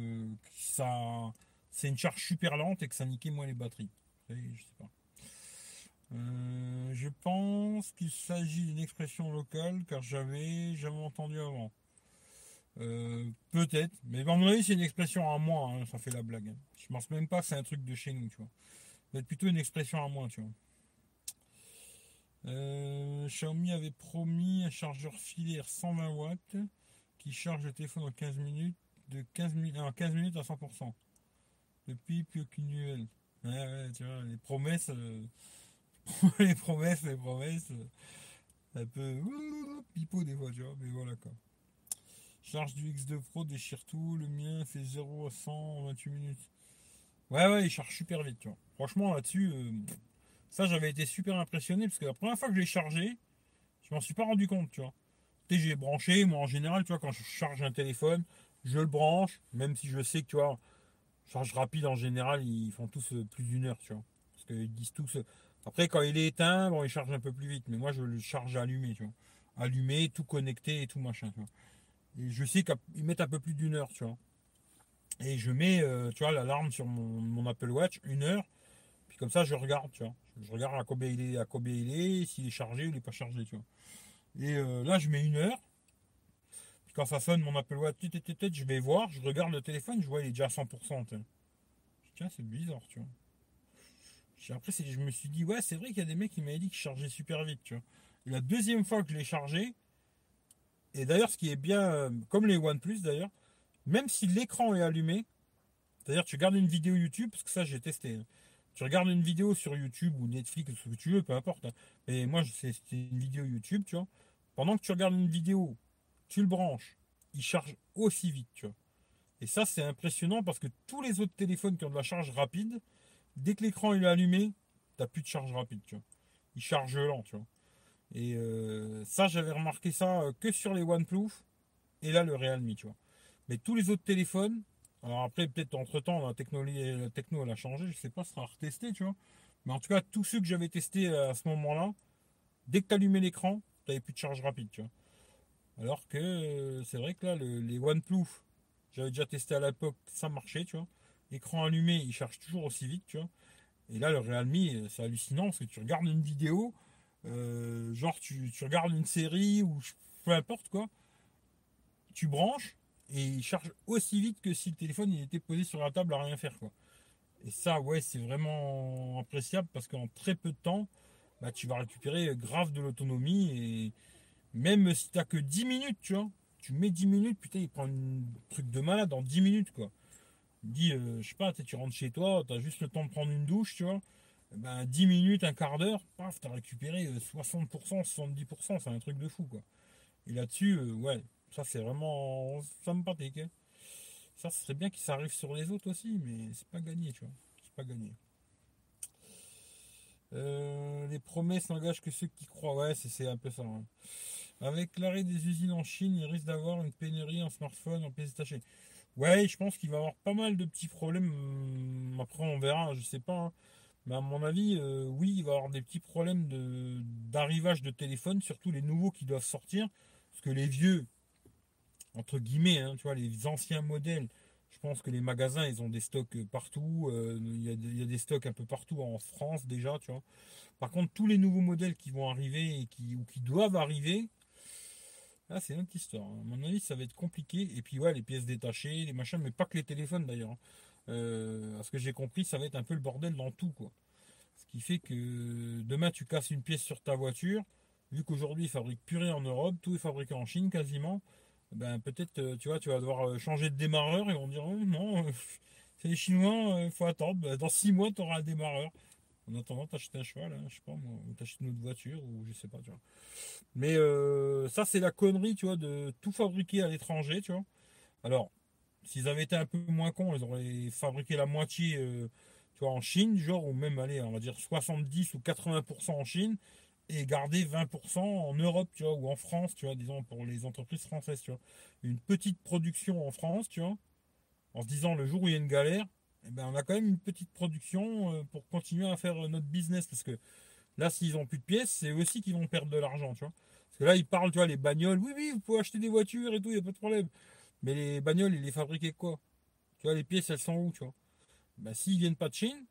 ça, c'est une charge super lente et que ça niquait moins les batteries. je sais pas. je pense qu'il s'agit d'une expression locale car j'avais jamais entendu avant. Euh, peut-être, mais à mon avis, c'est une expression à moi, hein, ça fait la blague. Je pense même pas que c'est un truc de chez nous, tu vois. C'est plutôt une expression à moi, tu vois. Euh, Xiaomi avait promis un chargeur filaire 120 watts qui charge le téléphone en 15 minutes, de 15 minutes, 15 minutes à 100%. Depuis, plus aucune nouvelle. Tu vois, les promesses, euh, les promesses, les promesses, un peu pipeau des fois, tu vois, mais voilà quoi. Charge du X2 Pro déchire tout. Le mien fait 0 à 100 en 28 minutes. Ouais, ouais, il charge super vite, tu vois. Franchement, là-dessus, euh, ça, j'avais été super impressionné parce que la première fois que je l'ai chargé, je m'en suis pas rendu compte, tu vois. Tu sais, j'ai branché, moi, en général, tu vois, quand je charge un téléphone, je le branche, même si je sais que, tu vois, charge rapide, en général, ils font tous euh, plus d'une heure, tu vois. Parce qu'ils disent tous. Euh, après, quand il est éteint, bon, il charge un peu plus vite, mais moi, je le charge allumé, tu vois. Allumé, tout connecté et tout machin, tu vois. Et je sais qu'ils mettent un peu plus d'une heure, tu vois. Et je mets, euh, tu vois, l'alarme sur mon, Apple Watch, une heure. Puis comme ça, je regarde, tu vois. Je regarde à combien il est, à combien il est, s'il est chargé ou il n'est pas chargé, tu vois. Et euh, là, je mets une heure. Puis quand ça sonne mon Apple Watch, je vais voir, je regarde le téléphone, je vois il est déjà à 100%. Tiens, c'est bizarre, tu vois. Après, je me suis dit, ouais, c'est vrai qu'il y a des mecs qui m'avaient dit qu'il chargeait super vite, tu vois. Et la deuxième fois que je l'ai chargé, et d'ailleurs, ce qui est bien, euh, comme les OnePlus d'ailleurs, même si l'écran est allumé, c'est-à-dire tu regardes une vidéo YouTube, parce que ça j'ai testé, hein. tu regardes une vidéo sur YouTube ou Netflix, ce que tu veux, peu importe. Hein. Mais moi, c'est une vidéo YouTube, tu vois. Pendant que tu regardes une vidéo, tu le branches, il charge aussi vite, tu vois. Et ça, c'est impressionnant parce que tous les autres téléphones qui ont de la charge rapide, dès que l'écran est allumé, tu n'as plus de charge rapide, tu vois. Il charge lent, tu vois. Et euh, ça, j'avais remarqué ça euh, que sur les OnePlus et là le Realme, tu vois. Mais tous les autres téléphones, alors après, peut-être entre temps, la technologie, la techno elle a changé, je sais pas, ça sera retesté, tu vois. Mais en tout cas, tous ceux que j'avais testés à ce moment-là, dès que tu allumais l'écran, tu n'avais plus de charge rapide, tu vois. Alors que euh, c'est vrai que là, les OnePlus, j'avais déjà testé à l'époque, ça marchait, tu vois. Écran allumé, il charge toujours aussi vite, tu vois. Et là, le Realme, c'est hallucinant parce que tu regardes une vidéo, euh, genre tu, regardes une série ou peu importe quoi, tu branches et il charge aussi vite que si le téléphone il était posé sur la table à rien faire quoi. Et ça, ouais, c'est vraiment appréciable parce qu'en très peu de temps, bah, tu vas récupérer grave de l'autonomie et même si tu n'as que 10 minutes, tu vois, tu mets 10 minutes, putain, il prend un truc de malade en 10 minutes, quoi. Il dit, euh, je sais pas, tu rentres chez toi, tu as juste le temps de prendre une douche, tu vois. Eh ben, 10 minutes, un quart d'heure, paf, tu as récupéré 60%, euh, 70%, c'est un truc de fou, quoi. Et là-dessus, euh, ouais, ça c'est vraiment sympathique. Hein. Ça, ce serait bien qu'il s'arrive sur les autres aussi, mais c'est pas gagné, tu vois. C'est pas gagné. les promesses n'engagent que ceux qui croient. Ouais, c'est un peu ça. Hein. Avec l'arrêt des usines en Chine, il risque d'avoir une pénurie en smartphone, en pièces détachées. Ouais, je pense qu'il va y avoir pas mal de petits problèmes. Hum, après, on verra, je sais pas. Hein. Mais à mon avis, euh, oui, il va y avoir des petits problèmes d'arrivage de, téléphone, surtout les nouveaux qui doivent sortir. Parce que les vieux, entre guillemets, hein, tu vois, les anciens modèles, je pense que les magasins, ils ont des stocks partout. Euh, il, y a, des stocks un peu partout en France déjà, tu vois. Par contre, tous les nouveaux modèles qui vont arriver et qui, ou qui doivent arriver, ah, c'est une autre histoire. Hein. À mon avis, ça va être compliqué. Et puis, ouais, les pièces détachées, les machins, mais pas que les téléphones d'ailleurs. Hein. Euh, à ce que j'ai compris, ça va être un peu le bordel dans tout, quoi. Ce qui fait que demain, tu casses une pièce sur ta voiture. Vu qu'aujourd'hui, ils fabriquent plus en Europe, tout est fabriqué en Chine quasiment. Ben, peut-être, euh, tu vois, tu vas devoir euh, changer de démarreur et vont dire, non, c'est les Chinois, il faut attendre. Ben, dans six mois, tu auras un démarreur. En attendant, t'achètes un cheval, hein, je sais pas ou t'achètes une autre voiture, ou je sais pas, tu vois. Mais ça, c'est la connerie, tu vois, de tout fabriquer à l'étranger, tu vois. Alors, s'ils avaient été un peu moins cons, ils auraient fabriqué la moitié, euh, tu vois, en Chine, genre, ou même, allez, on va dire 70 ou 80% en Chine, et garder 20% en Europe, tu vois, ou en France, tu vois, disons, pour les entreprises françaises, tu vois. Une petite production en France, tu vois, en se disant, le jour où il y a une galère, eh ben, on a quand même une petite production euh, pour continuer à faire notre business. Parce que là, s'ils n'ont plus de pièces, c'est aussi qu'ils vont perdre de l'argent, tu vois. Parce que là, ils parlent, tu vois, les bagnoles. Oui, oui, vous pouvez acheter des voitures et tout, il n'y a pas de problème. Mais les bagnoles, ils les fabriquaient quoi? Tu vois, les pièces, elles sont où, tu vois? Ben, S'ils viennent pas de Chine,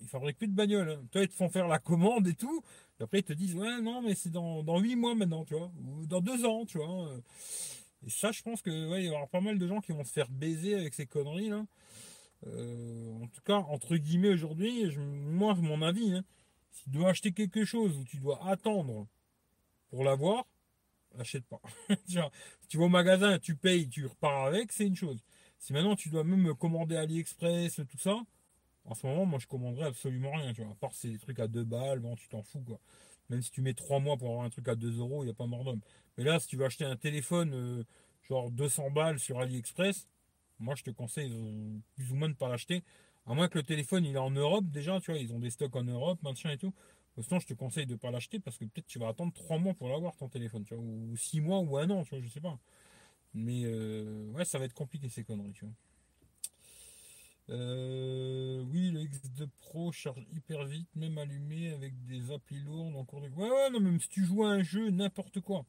ils fabriquent plus de bagnoles. Hein. Toi, ils te font faire la commande et tout. Et après, ils te disent, ouais, non, mais c'est dans, dans 8 mois maintenant, tu vois. Ou dans 2 ans, tu vois. Et ça, je pense que il y aura pas mal de gens qui vont se faire baiser avec ces conneries là. Euh, en tout cas, entre guillemets, aujourd'hui, moi, mon avis, hein, si tu dois acheter quelque chose où tu dois attendre pour l'avoir, achète pas. tu vas au magasin, tu payes, tu repars avec, c'est une chose. Si maintenant tu dois même commander AliExpress, tout ça, en ce moment, moi je commanderais absolument rien, tu vois. À part ces trucs à 2 balles, bon, tu t'en fous, quoi. Même si tu mets 3 mois pour avoir un truc à 2 euros, il n'y a pas mort d'homme. Mais là, si tu veux acheter un téléphone, euh, genre 200 balles sur AliExpress, moi, je te conseille plus ou moins de ne pas l'acheter. À moins que le téléphone il est en Europe déjà, tu vois, ils ont des stocks en Europe, machin et tout. Sinon, je te conseille de ne pas l'acheter parce que peut-être tu vas attendre 3 mois pour l'avoir ton téléphone, tu vois, ou 6 mois ou un an, tu vois, je sais pas. Mais euh, ouais, ça va être compliqué ces conneries, tu vois. Euh, oui, le X2 Pro charge hyper vite, même allumé avec des applis lourdes en cours de. Ouais, ouais, non, même si tu joues à un jeu, n'importe quoi.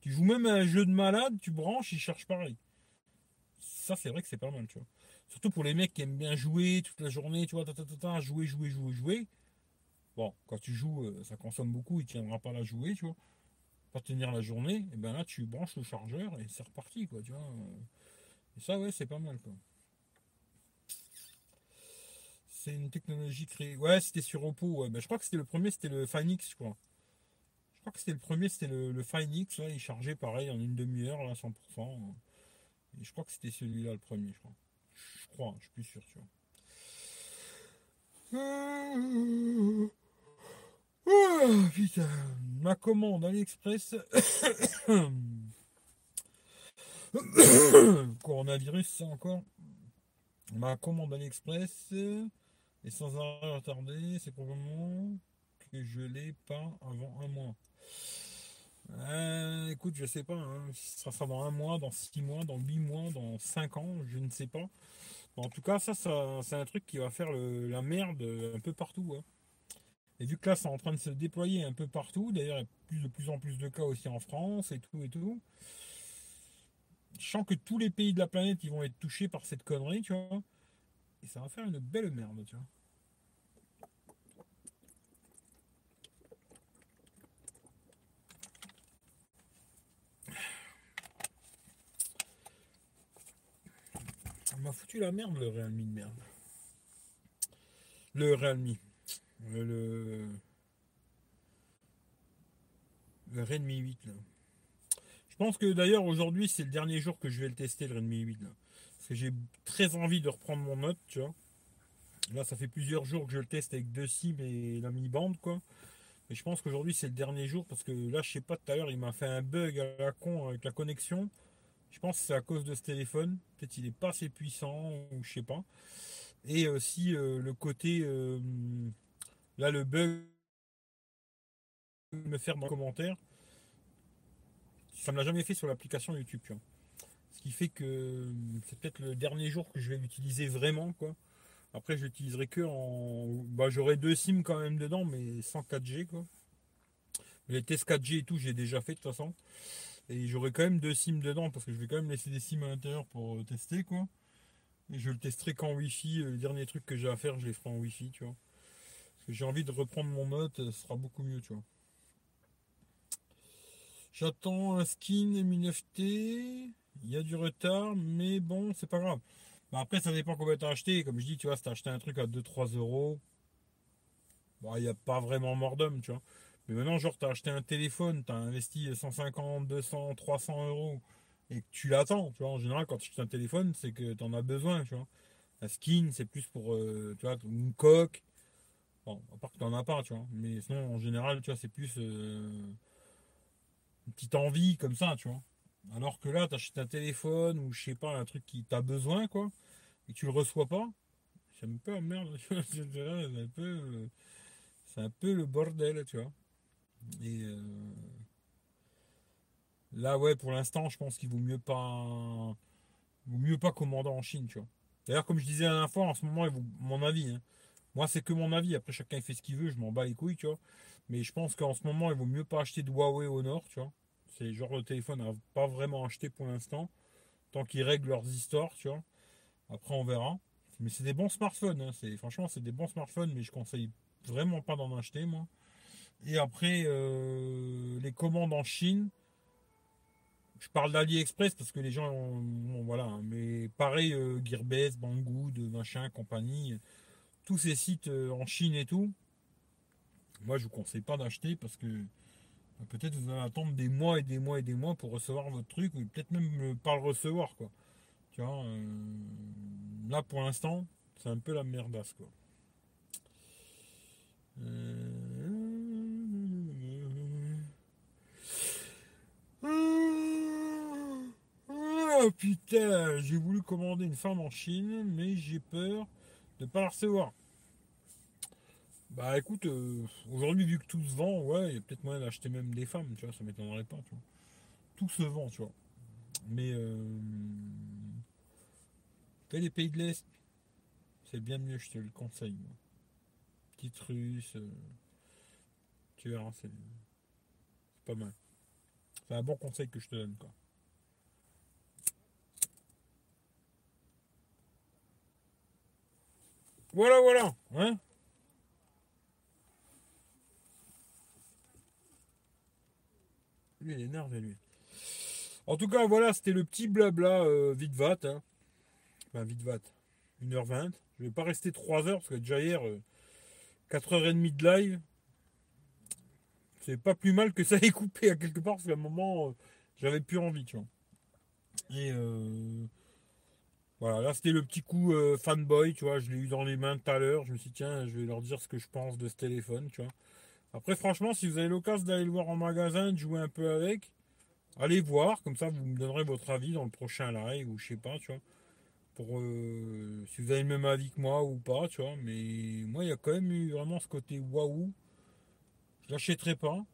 Tu joues même à un jeu de malade, tu branches, il charge pareil ça, c'est vrai que c'est pas mal, tu vois. Surtout pour les mecs qui aiment bien jouer toute la journée, tu vois, jouer, jouer, jouer, jouer. Bon, quand tu joues, euh, ça consomme beaucoup, il tiendra pas la jouer, tu vois. Pas tenir la journée, et ben là, tu branches le chargeur et c'est reparti, quoi, tu vois. Et ça, ouais, c'est pas mal, quoi. C'est une technologie créée. Ouais, c'était sur Oppo, ouais. Ben, je crois que c'était le premier, c'était le Finex, je crois. Je crois que c'était le premier, c'était le, le là, il chargeait pareil en une demi-heure, là, 100% je crois que c'était celui-là le premier, je crois. Je crois, je suis plus sûr, tu vois. Oh, ma commande AliExpress. Coronavirus, encore. Ma commande AliExpress est sans arrêt retardée. C'est probablement que je l'ai pas avant un mois. Euh, écoute, je sais pas. Hein. Ça sera dans un mois, dans six mois, dans huit mois, dans cinq ans, je ne sais pas. En tout cas, ça, ça c'est un truc qui va faire la merde un peu partout. Hein. Et vu que là, c'est en train de se déployer un peu partout, d'ailleurs, il y a plus, de plus en plus de cas aussi en France et tout et tout. Je sens que tous les pays de la planète ils vont être touchés par cette connerie, tu vois. Et ça va faire une belle merde, tu vois. M'a foutu la merde le Realme de merde. Le Realme. Le. Le Redmi 8 là. Je pense que d'ailleurs aujourd'hui c'est le dernier jour que je vais le tester le Redmi 8 là. Parce que j'ai très envie de reprendre mon note. Là ça fait plusieurs jours que je le teste avec deux SIM et la mi-bande quoi. Mais je pense qu'aujourd'hui c'est le dernier jour parce que là je sais pas tout à l'heure il m'a fait un bug à la con avec la connexion. Je pense que c'est à cause de ce téléphone. Peut-être il est pas assez puissant ou je sais pas. Et aussi euh, le côté euh, là le bug me faire dans le commentaire. Ça ne l'a jamais fait sur l'application YouTube. Ce qui fait que c'est peut-être le dernier jour que je vais l'utiliser vraiment quoi. Après je l'utiliserai que en. Bah j'aurai deux SIM quand même dedans, mais sans 4G quoi. Les tests 4G et tout j'ai déjà fait de toute façon. Et j'aurai quand même deux SIM dedans parce que je vais quand même laisser des SIM à l'intérieur pour euh, tester quoi. Et je le testerai qu'en Wi-Fi. Euh, le dernier truc que j'ai à faire, je les ferai en Wi-Fi, tu vois. Parce que j'ai envie de reprendre mon note, ce sera beaucoup mieux, tu vois. J'attends un skin M9T. Il y a du retard, mais bon, c'est pas grave. Bah, après, ça dépend combien t'as acheté. Comme je dis, tu vois, si t'as acheté un truc à 2-3 euros, bah, il n'y a pas vraiment mort d'homme, tu vois. Mais maintenant, genre, tu as acheté un téléphone, tu as investi 150, 200, 300 euros et que tu l'attends. Tu vois, en général, quand tu achètes un téléphone, c'est que tu en as besoin. Tu vois. Un skin, c'est plus pour euh, tu vois, une coque. Bon, à part que tu n'en as pas, tu vois. Mais sinon, en général, tu vois, c'est plus euh, une petite envie comme ça, tu vois. Alors que là, tu achètes un téléphone ou je sais pas, un truc qui t'a besoin, quoi, et que tu le reçois pas. C'est un peu la merde. c'est un peu, c'est un peu le bordel, tu vois. Et euh, là, ouais, pour l'instant, je pense qu'il vaut mieux pas, vaut mieux pas commander en Chine, tu vois. D'ailleurs, comme je disais la dernière fois, en ce moment, mon avis. Hein. Moi, c'est que mon avis. Après, chacun fait ce qu'il veut. Je m'en bats les couilles, tu vois. Mais je pense qu'en ce moment, il vaut mieux pas acheter de Huawei au nord, tu vois. C'est le genre de téléphone à pas vraiment acheter pour l'instant. Tant qu'ils règlent leurs histoires, tu vois. Après, on verra. Mais c'est des bons smartphones. Hein. Franchement, c'est des bons smartphones, mais je conseille vraiment pas d'en acheter, moi. Et après, euh, les commandes en Chine. Je parle d'AliExpress parce que les gens ont, voilà, hein, mais pareil, euh, Gearbest, Banggood, machin, compagnie, tous ces sites euh, en Chine et tout. Moi, je vous conseille pas d'acheter parce que bah, peut-être vous allez attendre des mois et des mois et des mois pour recevoir votre truc ou peut-être même pas le recevoir quoi. Tu vois, là pour l'instant, c'est un peu la merdasse quoi. Oh putain, j'ai voulu commander une femme en Chine, mais j'ai peur de pas la recevoir. Bah écoute, euh, aujourd'hui vu que tout se vend, ouais, il y a peut-être moyen d'acheter même des femmes, tu vois, ça m'étonnerait pas, tu vois. Tout se vend, tu vois. Mais euh, les pays de l'Est, c'est bien mieux, je te le conseille. Petite russe, euh, tu verras, c'est pas mal. C'est un bon conseil que je te donne, quoi. Voilà, voilà. Hein lui, il est énervé, lui. En tout cas, voilà, c'était le petit blabla euh, vite vat. Hein. Enfin, vite vat. 1h20. Je vais pas rester 3 heures parce que déjà hier, 4h30 euh, de live. C'est pas plus mal que ça ait coupé à quelque part parce qu'à un moment, euh, j'avais plus envie, tu vois. Et euh, voilà, là c'était le petit coup euh, fanboy, tu vois, je l'ai eu dans les mains tout à l'heure, je me suis dit tiens, je vais leur dire ce que je pense de ce téléphone, tu vois. Après franchement, si vous avez l'occasion d'aller le voir en magasin, de jouer un peu avec, allez voir, comme ça vous me donnerez votre avis dans le prochain live ou je sais pas, tu vois. Pour euh, si vous avez le même avis que moi ou pas, tu vois, mais moi il y a quand même eu vraiment ce côté waouh. Je l'achèterai pas,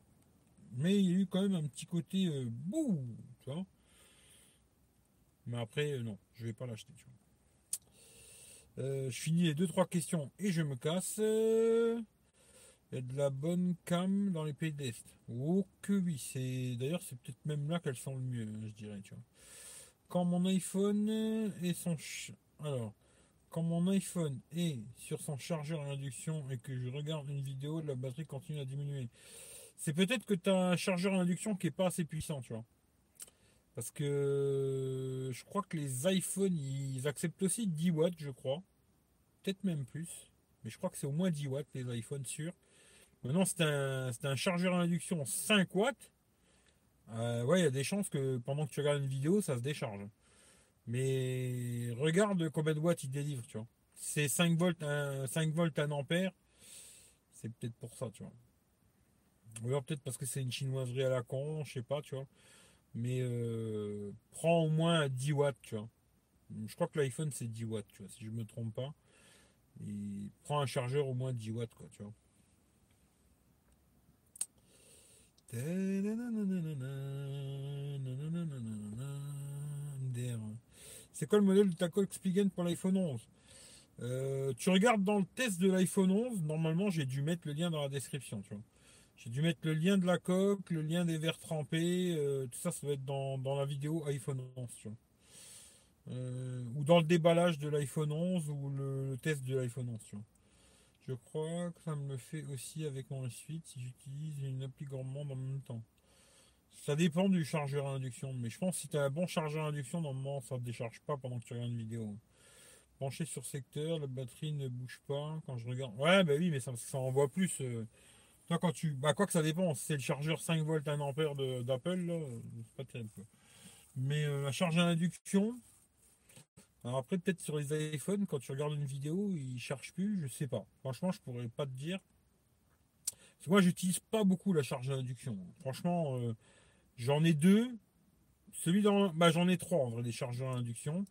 Mais il y a eu quand même un petit côté euh, bouh, tu vois. Mais après, euh, non, je vais pas l'acheter. Euh, je finis les deux trois questions et je me casse. Il y a de la bonne cam dans les pays d'Est. Oh que oui, c'est d'ailleurs c'est peut-être même là qu'elles sont le mieux, je dirais, tu vois. Quand mon iPhone et son alors quand mon iPhone est sur son chargeur à induction et que je regarde une vidéo, la batterie continue à diminuer. C'est peut-être que tu as un chargeur à induction qui est pas assez puissant, tu vois. Parce que je crois que les iPhones, ils acceptent aussi 10 watts, je crois. Peut-être même plus. Mais je crois que c'est au moins 10 watts, les iPhones sûrs. Maintenant, c'est un, un, chargeur à induction 5 watts. Euh, ouais, il y a des chances que pendant que tu regardes une vidéo, ça se décharge. Mais regarde combien de watts il délivre, tu vois. C'est 5 volts, 5 volts 1 ampère. C'est peut-être pour ça, tu vois. Ou alors peut-être parce que c'est une chinoiserie à la con, je sais pas, tu vois. Mais euh, prends au moins 10 watts, tu vois. Je crois que l'iPhone c'est 10 watts, tu vois, si je me trompe pas. Et prends un chargeur au moins 10 watts, quoi, tu vois. C'est quoi le modèle de ta coque Spigen pour l'iPhone 11 euh, Tu regardes dans le test de l'iPhone 11, normalement j'ai dû mettre le lien dans la description, tu vois. J'ai dû mettre le lien de la coque, le lien des verres trempés, euh, tout ça, ça doit être dans, la vidéo iPhone 11, tu vois. Euh, ou dans le déballage de l'iPhone 11 ou le, test de l'iPhone 11, tu vois. Je crois que ça me le fait aussi avec mon suite si j'utilise une appli gourmande en même temps. Ça dépend du chargeur induction, mais je pense que si tu as un bon chargeur induction, normalement ça ne décharge pas pendant que tu regardes une vidéo. Branché sur secteur, la batterie ne bouge pas quand je regarde. Ouais, bah oui, mais ça, envoie plus. Euh. Toi, quand tu. Bah, quoi que ça dépend, c'est le chargeur 5 volts 1 ampère d'Apple, c'est pas terrible. Mais euh, la charge à induction. Alors après, peut-être sur les iPhones, quand tu regardes une vidéo, il charge plus, je sais pas. Franchement, je pourrais pas te dire. Parce que moi, j'utilise pas beaucoup la charge à induction. Franchement, euh, J'en ai deux. Celui dans. Bah, j'en ai trois en vrai, des chargeurs à induction.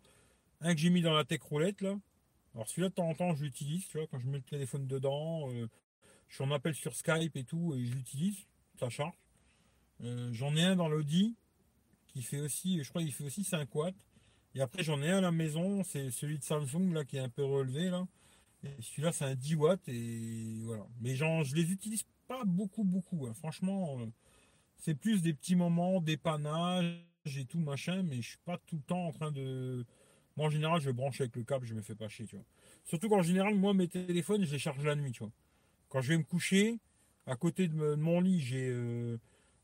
Un que j'ai mis dans la tech roulette là. Alors celui-là de temps en temps je l'utilise, quand je mets le téléphone dedans, euh, je suis en appel sur Skype et tout, et je l'utilise, ça charge. Euh, j'en ai un dans l'Audi qui fait aussi, je crois qu'il fait aussi 5 watts. Et après j'en ai un à la maison, c'est celui de Samsung là qui est un peu relevé. Et celui-là c'est un 10 watts et voilà. Mais genre, je les utilise pas beaucoup beaucoup. Hein. Franchement, euh, c'est plus des petits moments dépannage et tout machin, mais je suis pas tout le temps en train de. Moi en général, je branche avec le câble, je me fais pas chier. Surtout qu'en général, moi mes téléphones, je les charge la nuit. Quand je vais me coucher, à côté de mon lit, j'ai euh,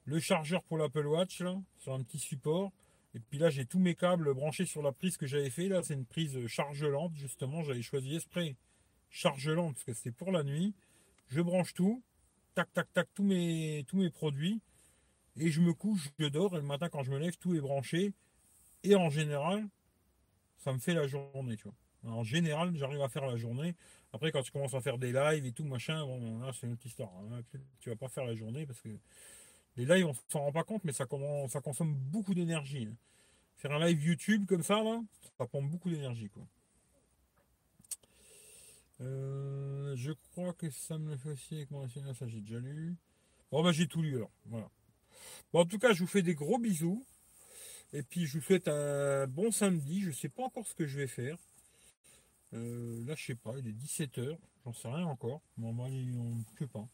le chargeur pour l'Apple Watch là, sur un petit support. Et puis là, j'ai tous mes câbles branchés sur la prise que j'avais fait. Là, c'est une prise charge lente, justement. J'avais choisi esprit charge lente parce que c'était pour la nuit. Je branche tout. Tac, tac, tac, tous mes, tous mes produits et je me couche, je dors, et le matin quand je me lève, tout est branché. Et en général, ça me fait la journée, tu vois. En général, j'arrive à faire la journée. Après, quand tu commences à faire des lives et tout, machin, bon, là, c'est une autre histoire. Hein. Tu vas pas faire la journée parce que les lives, on s'en rend pas compte, mais ça, commence, consomme beaucoup d'énergie. Hein. Faire un live YouTube comme ça, là, ça prend beaucoup d'énergie, quoi. Euh, je crois que ça me le fait aussi avec mon ça j'ai déjà lu. Bon, bah, j'ai tout lu alors. Voilà en tout cas, je vous fais des gros bisous. Et puis, je vous souhaite un bon samedi. Je ne sais pas encore ce que je vais faire. Euh, là, je sais pas, il est 17h. J'en sais rien encore. Bon, moi, on ne peut pas.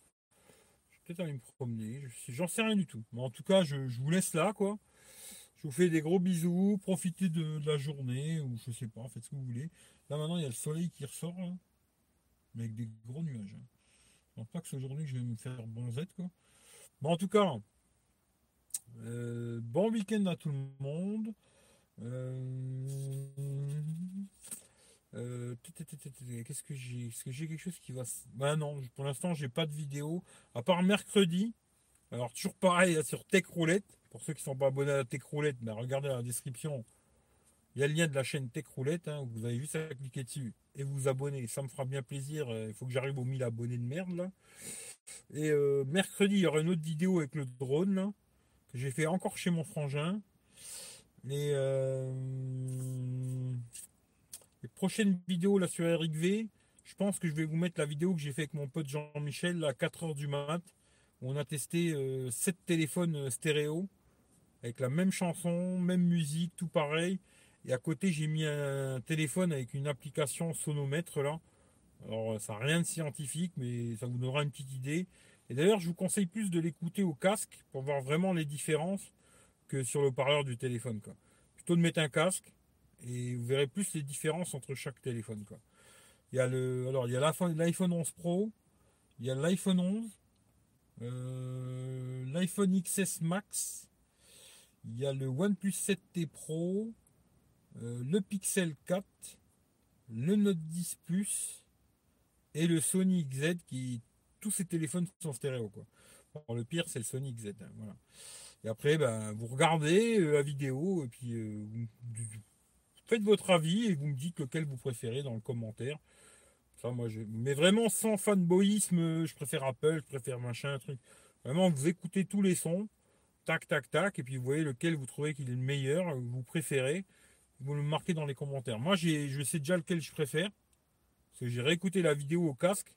Je vais peut-être aller me promener. J'en sais rien du tout. Mais en tout cas, je, vous laisse là, quoi. Je vous fais des gros bisous. Profitez de, la journée. Ou je sais pas, faites ce que vous voulez. Là, maintenant, il y a le soleil qui ressort. mais avec des gros nuages. Hein. Je pense pas que c'est aujourd'hui que je vais me faire bonzette, quoi. Bon, en tout cas, euh, bon week-end à tout le monde. Euh, euh, qu'est-ce que j'ai Est-ce que j'ai quelque chose qui va. Bah non, pour l'instant, j'ai pas de vidéo. À part mercredi. Alors, toujours pareil sur Tech Roulette. Pour ceux qui sont pas abonnés à Tech Roulette, bah, regardez la description. Il y a le lien de la chaîne Tech Roulette. Hein, vous avez juste à cliquer dessus et vous abonner. Ça me fera bien plaisir. Il faut que j'arrive aux 1000 abonnés de merde là. Et mercredi, il y aura une autre vidéo avec le drone j'ai fait encore chez mon frangin. Les, euh, les prochaines vidéos là sur Eric V, je pense que je vais vous mettre la vidéo que j'ai fait avec mon pote Jean-Michel à 4h du mat, On a testé 7 téléphones stéréo avec la même chanson, même musique, tout pareil. Et à côté, j'ai mis un téléphone avec une application sonomètre là. Alors, ça n'a rien de scientifique, mais ça vous donnera une petite idée. Et d'ailleurs, je vous conseille plus de l'écouter au casque pour voir vraiment les différences que sur le parleur du téléphone. Quoi. Plutôt de mettre un casque et vous verrez plus les différences entre chaque téléphone. Il y a le, alors il y a l'iPhone 11 Pro, il y a l'iPhone 11, euh, l'iPhone XS Max, il y a le OnePlus 7T Pro, euh, le Pixel 4, le Note 10 Plus et le Sony XZ qui tous ces téléphones sont stéréo quoi. le pire c'est le Sony XZ. Hein, voilà. Et après ben, vous regardez euh, la vidéo et puis vous, faites votre avis et vous me dites lequel vous préférez dans le commentaire. Ça, moi. Mais vraiment sans fanboyisme, je préfère Apple, je préfère machin, truc. Vraiment, vous écoutez tous les sons, tac, tac, tac, et puis vous voyez lequel vous trouvez qu'il est le meilleur, vous préférez. Vous le marquez dans les commentaires. Moi, je sais déjà lequel je préfère. Parce que j'ai réécouté la vidéo au casque.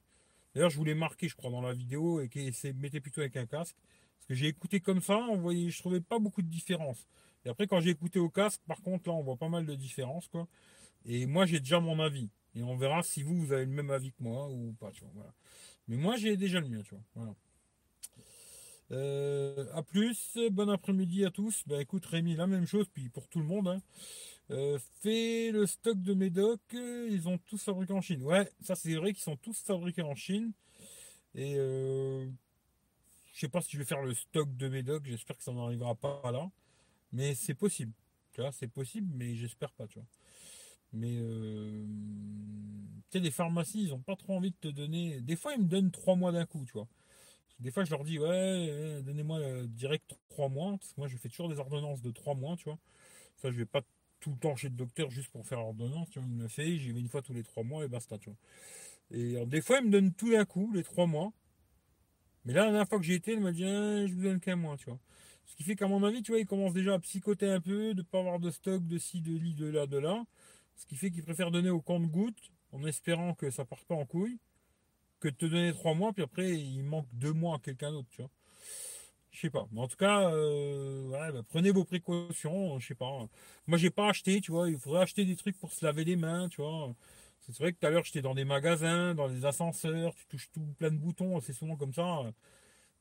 D'ailleurs, je voulais marquer, je crois, dans la vidéo, et qui mettez plutôt avec un casque. Parce que j'ai écouté comme ça, on voyait, je trouvais pas beaucoup de différence. Et après, quand j'ai écouté au casque, par contre, là, on voit pas mal de différences, quoi. Et moi, j'ai déjà mon avis. Et on verra si vous, vous avez le même avis que moi ou pas. Mais moi, j'ai déjà le mien, tu vois. Euh, à plus, bon après-midi à tous. Ben écoute Rémi, la même chose, puis pour tout le monde. Hein. Euh, fais le stock de Médoc, ils ont tous fabriqué en Chine. Ouais, ça c'est vrai qu'ils sont tous fabriqués en Chine. Et euh, je sais pas si je vais faire le stock de Médoc, j'espère que ça n'arrivera pas là. Mais c'est possible. Tu vois, c'est possible, mais j'espère pas, tu vois. Mais euh, tu sais, les pharmacies, ils ont pas trop envie de te donner. Des fois, ils me donnent trois mois d'un coup, tu vois. Des fois, je leur dis, ouais, donnez-moi euh, direct trois mois. Parce que moi, je fais toujours des ordonnances de trois mois, tu vois. Ça, je vais pas tout le temps chez le docteur juste pour faire l'ordonnance, tu vois. Il me le fait, j'y vais une fois tous les trois mois et basta, tu vois. Et des fois, ils me donnent tout d'un coup, les trois mois. Mais là, la dernière fois que j'ai été, elle m'a dit, ah, je vous donne qu'un mois, tu vois. Ce qui fait qu'à mon avis, tu vois, il commence déjà à psychoter un peu, de ne pas avoir de stock de ci, de lit, de là, de là. Ce qui fait qu'il préfère donner au compte-goutte, en espérant que ça parte pas en couille, que de te donner trois mois, puis après, il manque deux mois à quelqu'un d'autre, tu vois. Je sais pas. Mais en tout cas, euh, bah, prenez vos précautions, je sais pas. Moi, j'ai pas acheté, tu vois. Il faudrait acheter des trucs pour se laver les mains, tu vois. C'est vrai que tout à l'heure, j'étais dans des magasins, dans des ascenseurs, tu touches tout plein de boutons, c'est souvent comme ça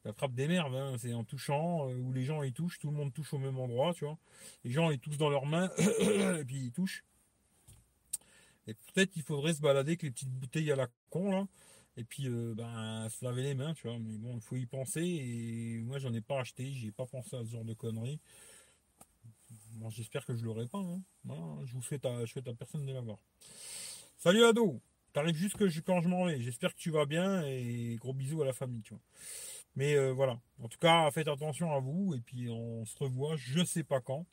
attrape des merdes, hein. c'est en touchant, euh, où les gens ils touchent, tout le monde touche au même endroit, tu vois. Les gens ils touchent dans leurs mains, et puis ils touchent. Et peut-être qu'il faudrait se balader avec les petites bouteilles à la con, là, et puis euh, ben, se laver les mains, tu vois. Mais bon, il faut y penser, et moi j'en ai pas acheté, j'ai pas pensé à ce genre de conneries. Bon, j'espère que je l'aurai pas, hein. je vous souhaite à, je à personne de l'avoir. Salut ado, t'arrives juste que je, quand je m'en vais, j'espère que tu vas bien, et gros bisous à la famille, tu vois. Mais euh, voilà. En tout cas, faites attention à vous. Et puis on se revoit, je sais pas quand.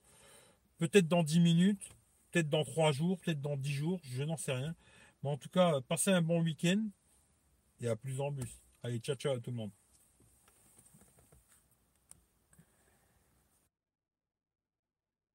Peut-être dans 10 minutes, peut-être dans 3 jours, peut-être dans 10 jours, je n'en sais rien. Mais en tout cas, passez un bon week-end. Et à plus en plus. Allez, ciao ciao à tout le monde.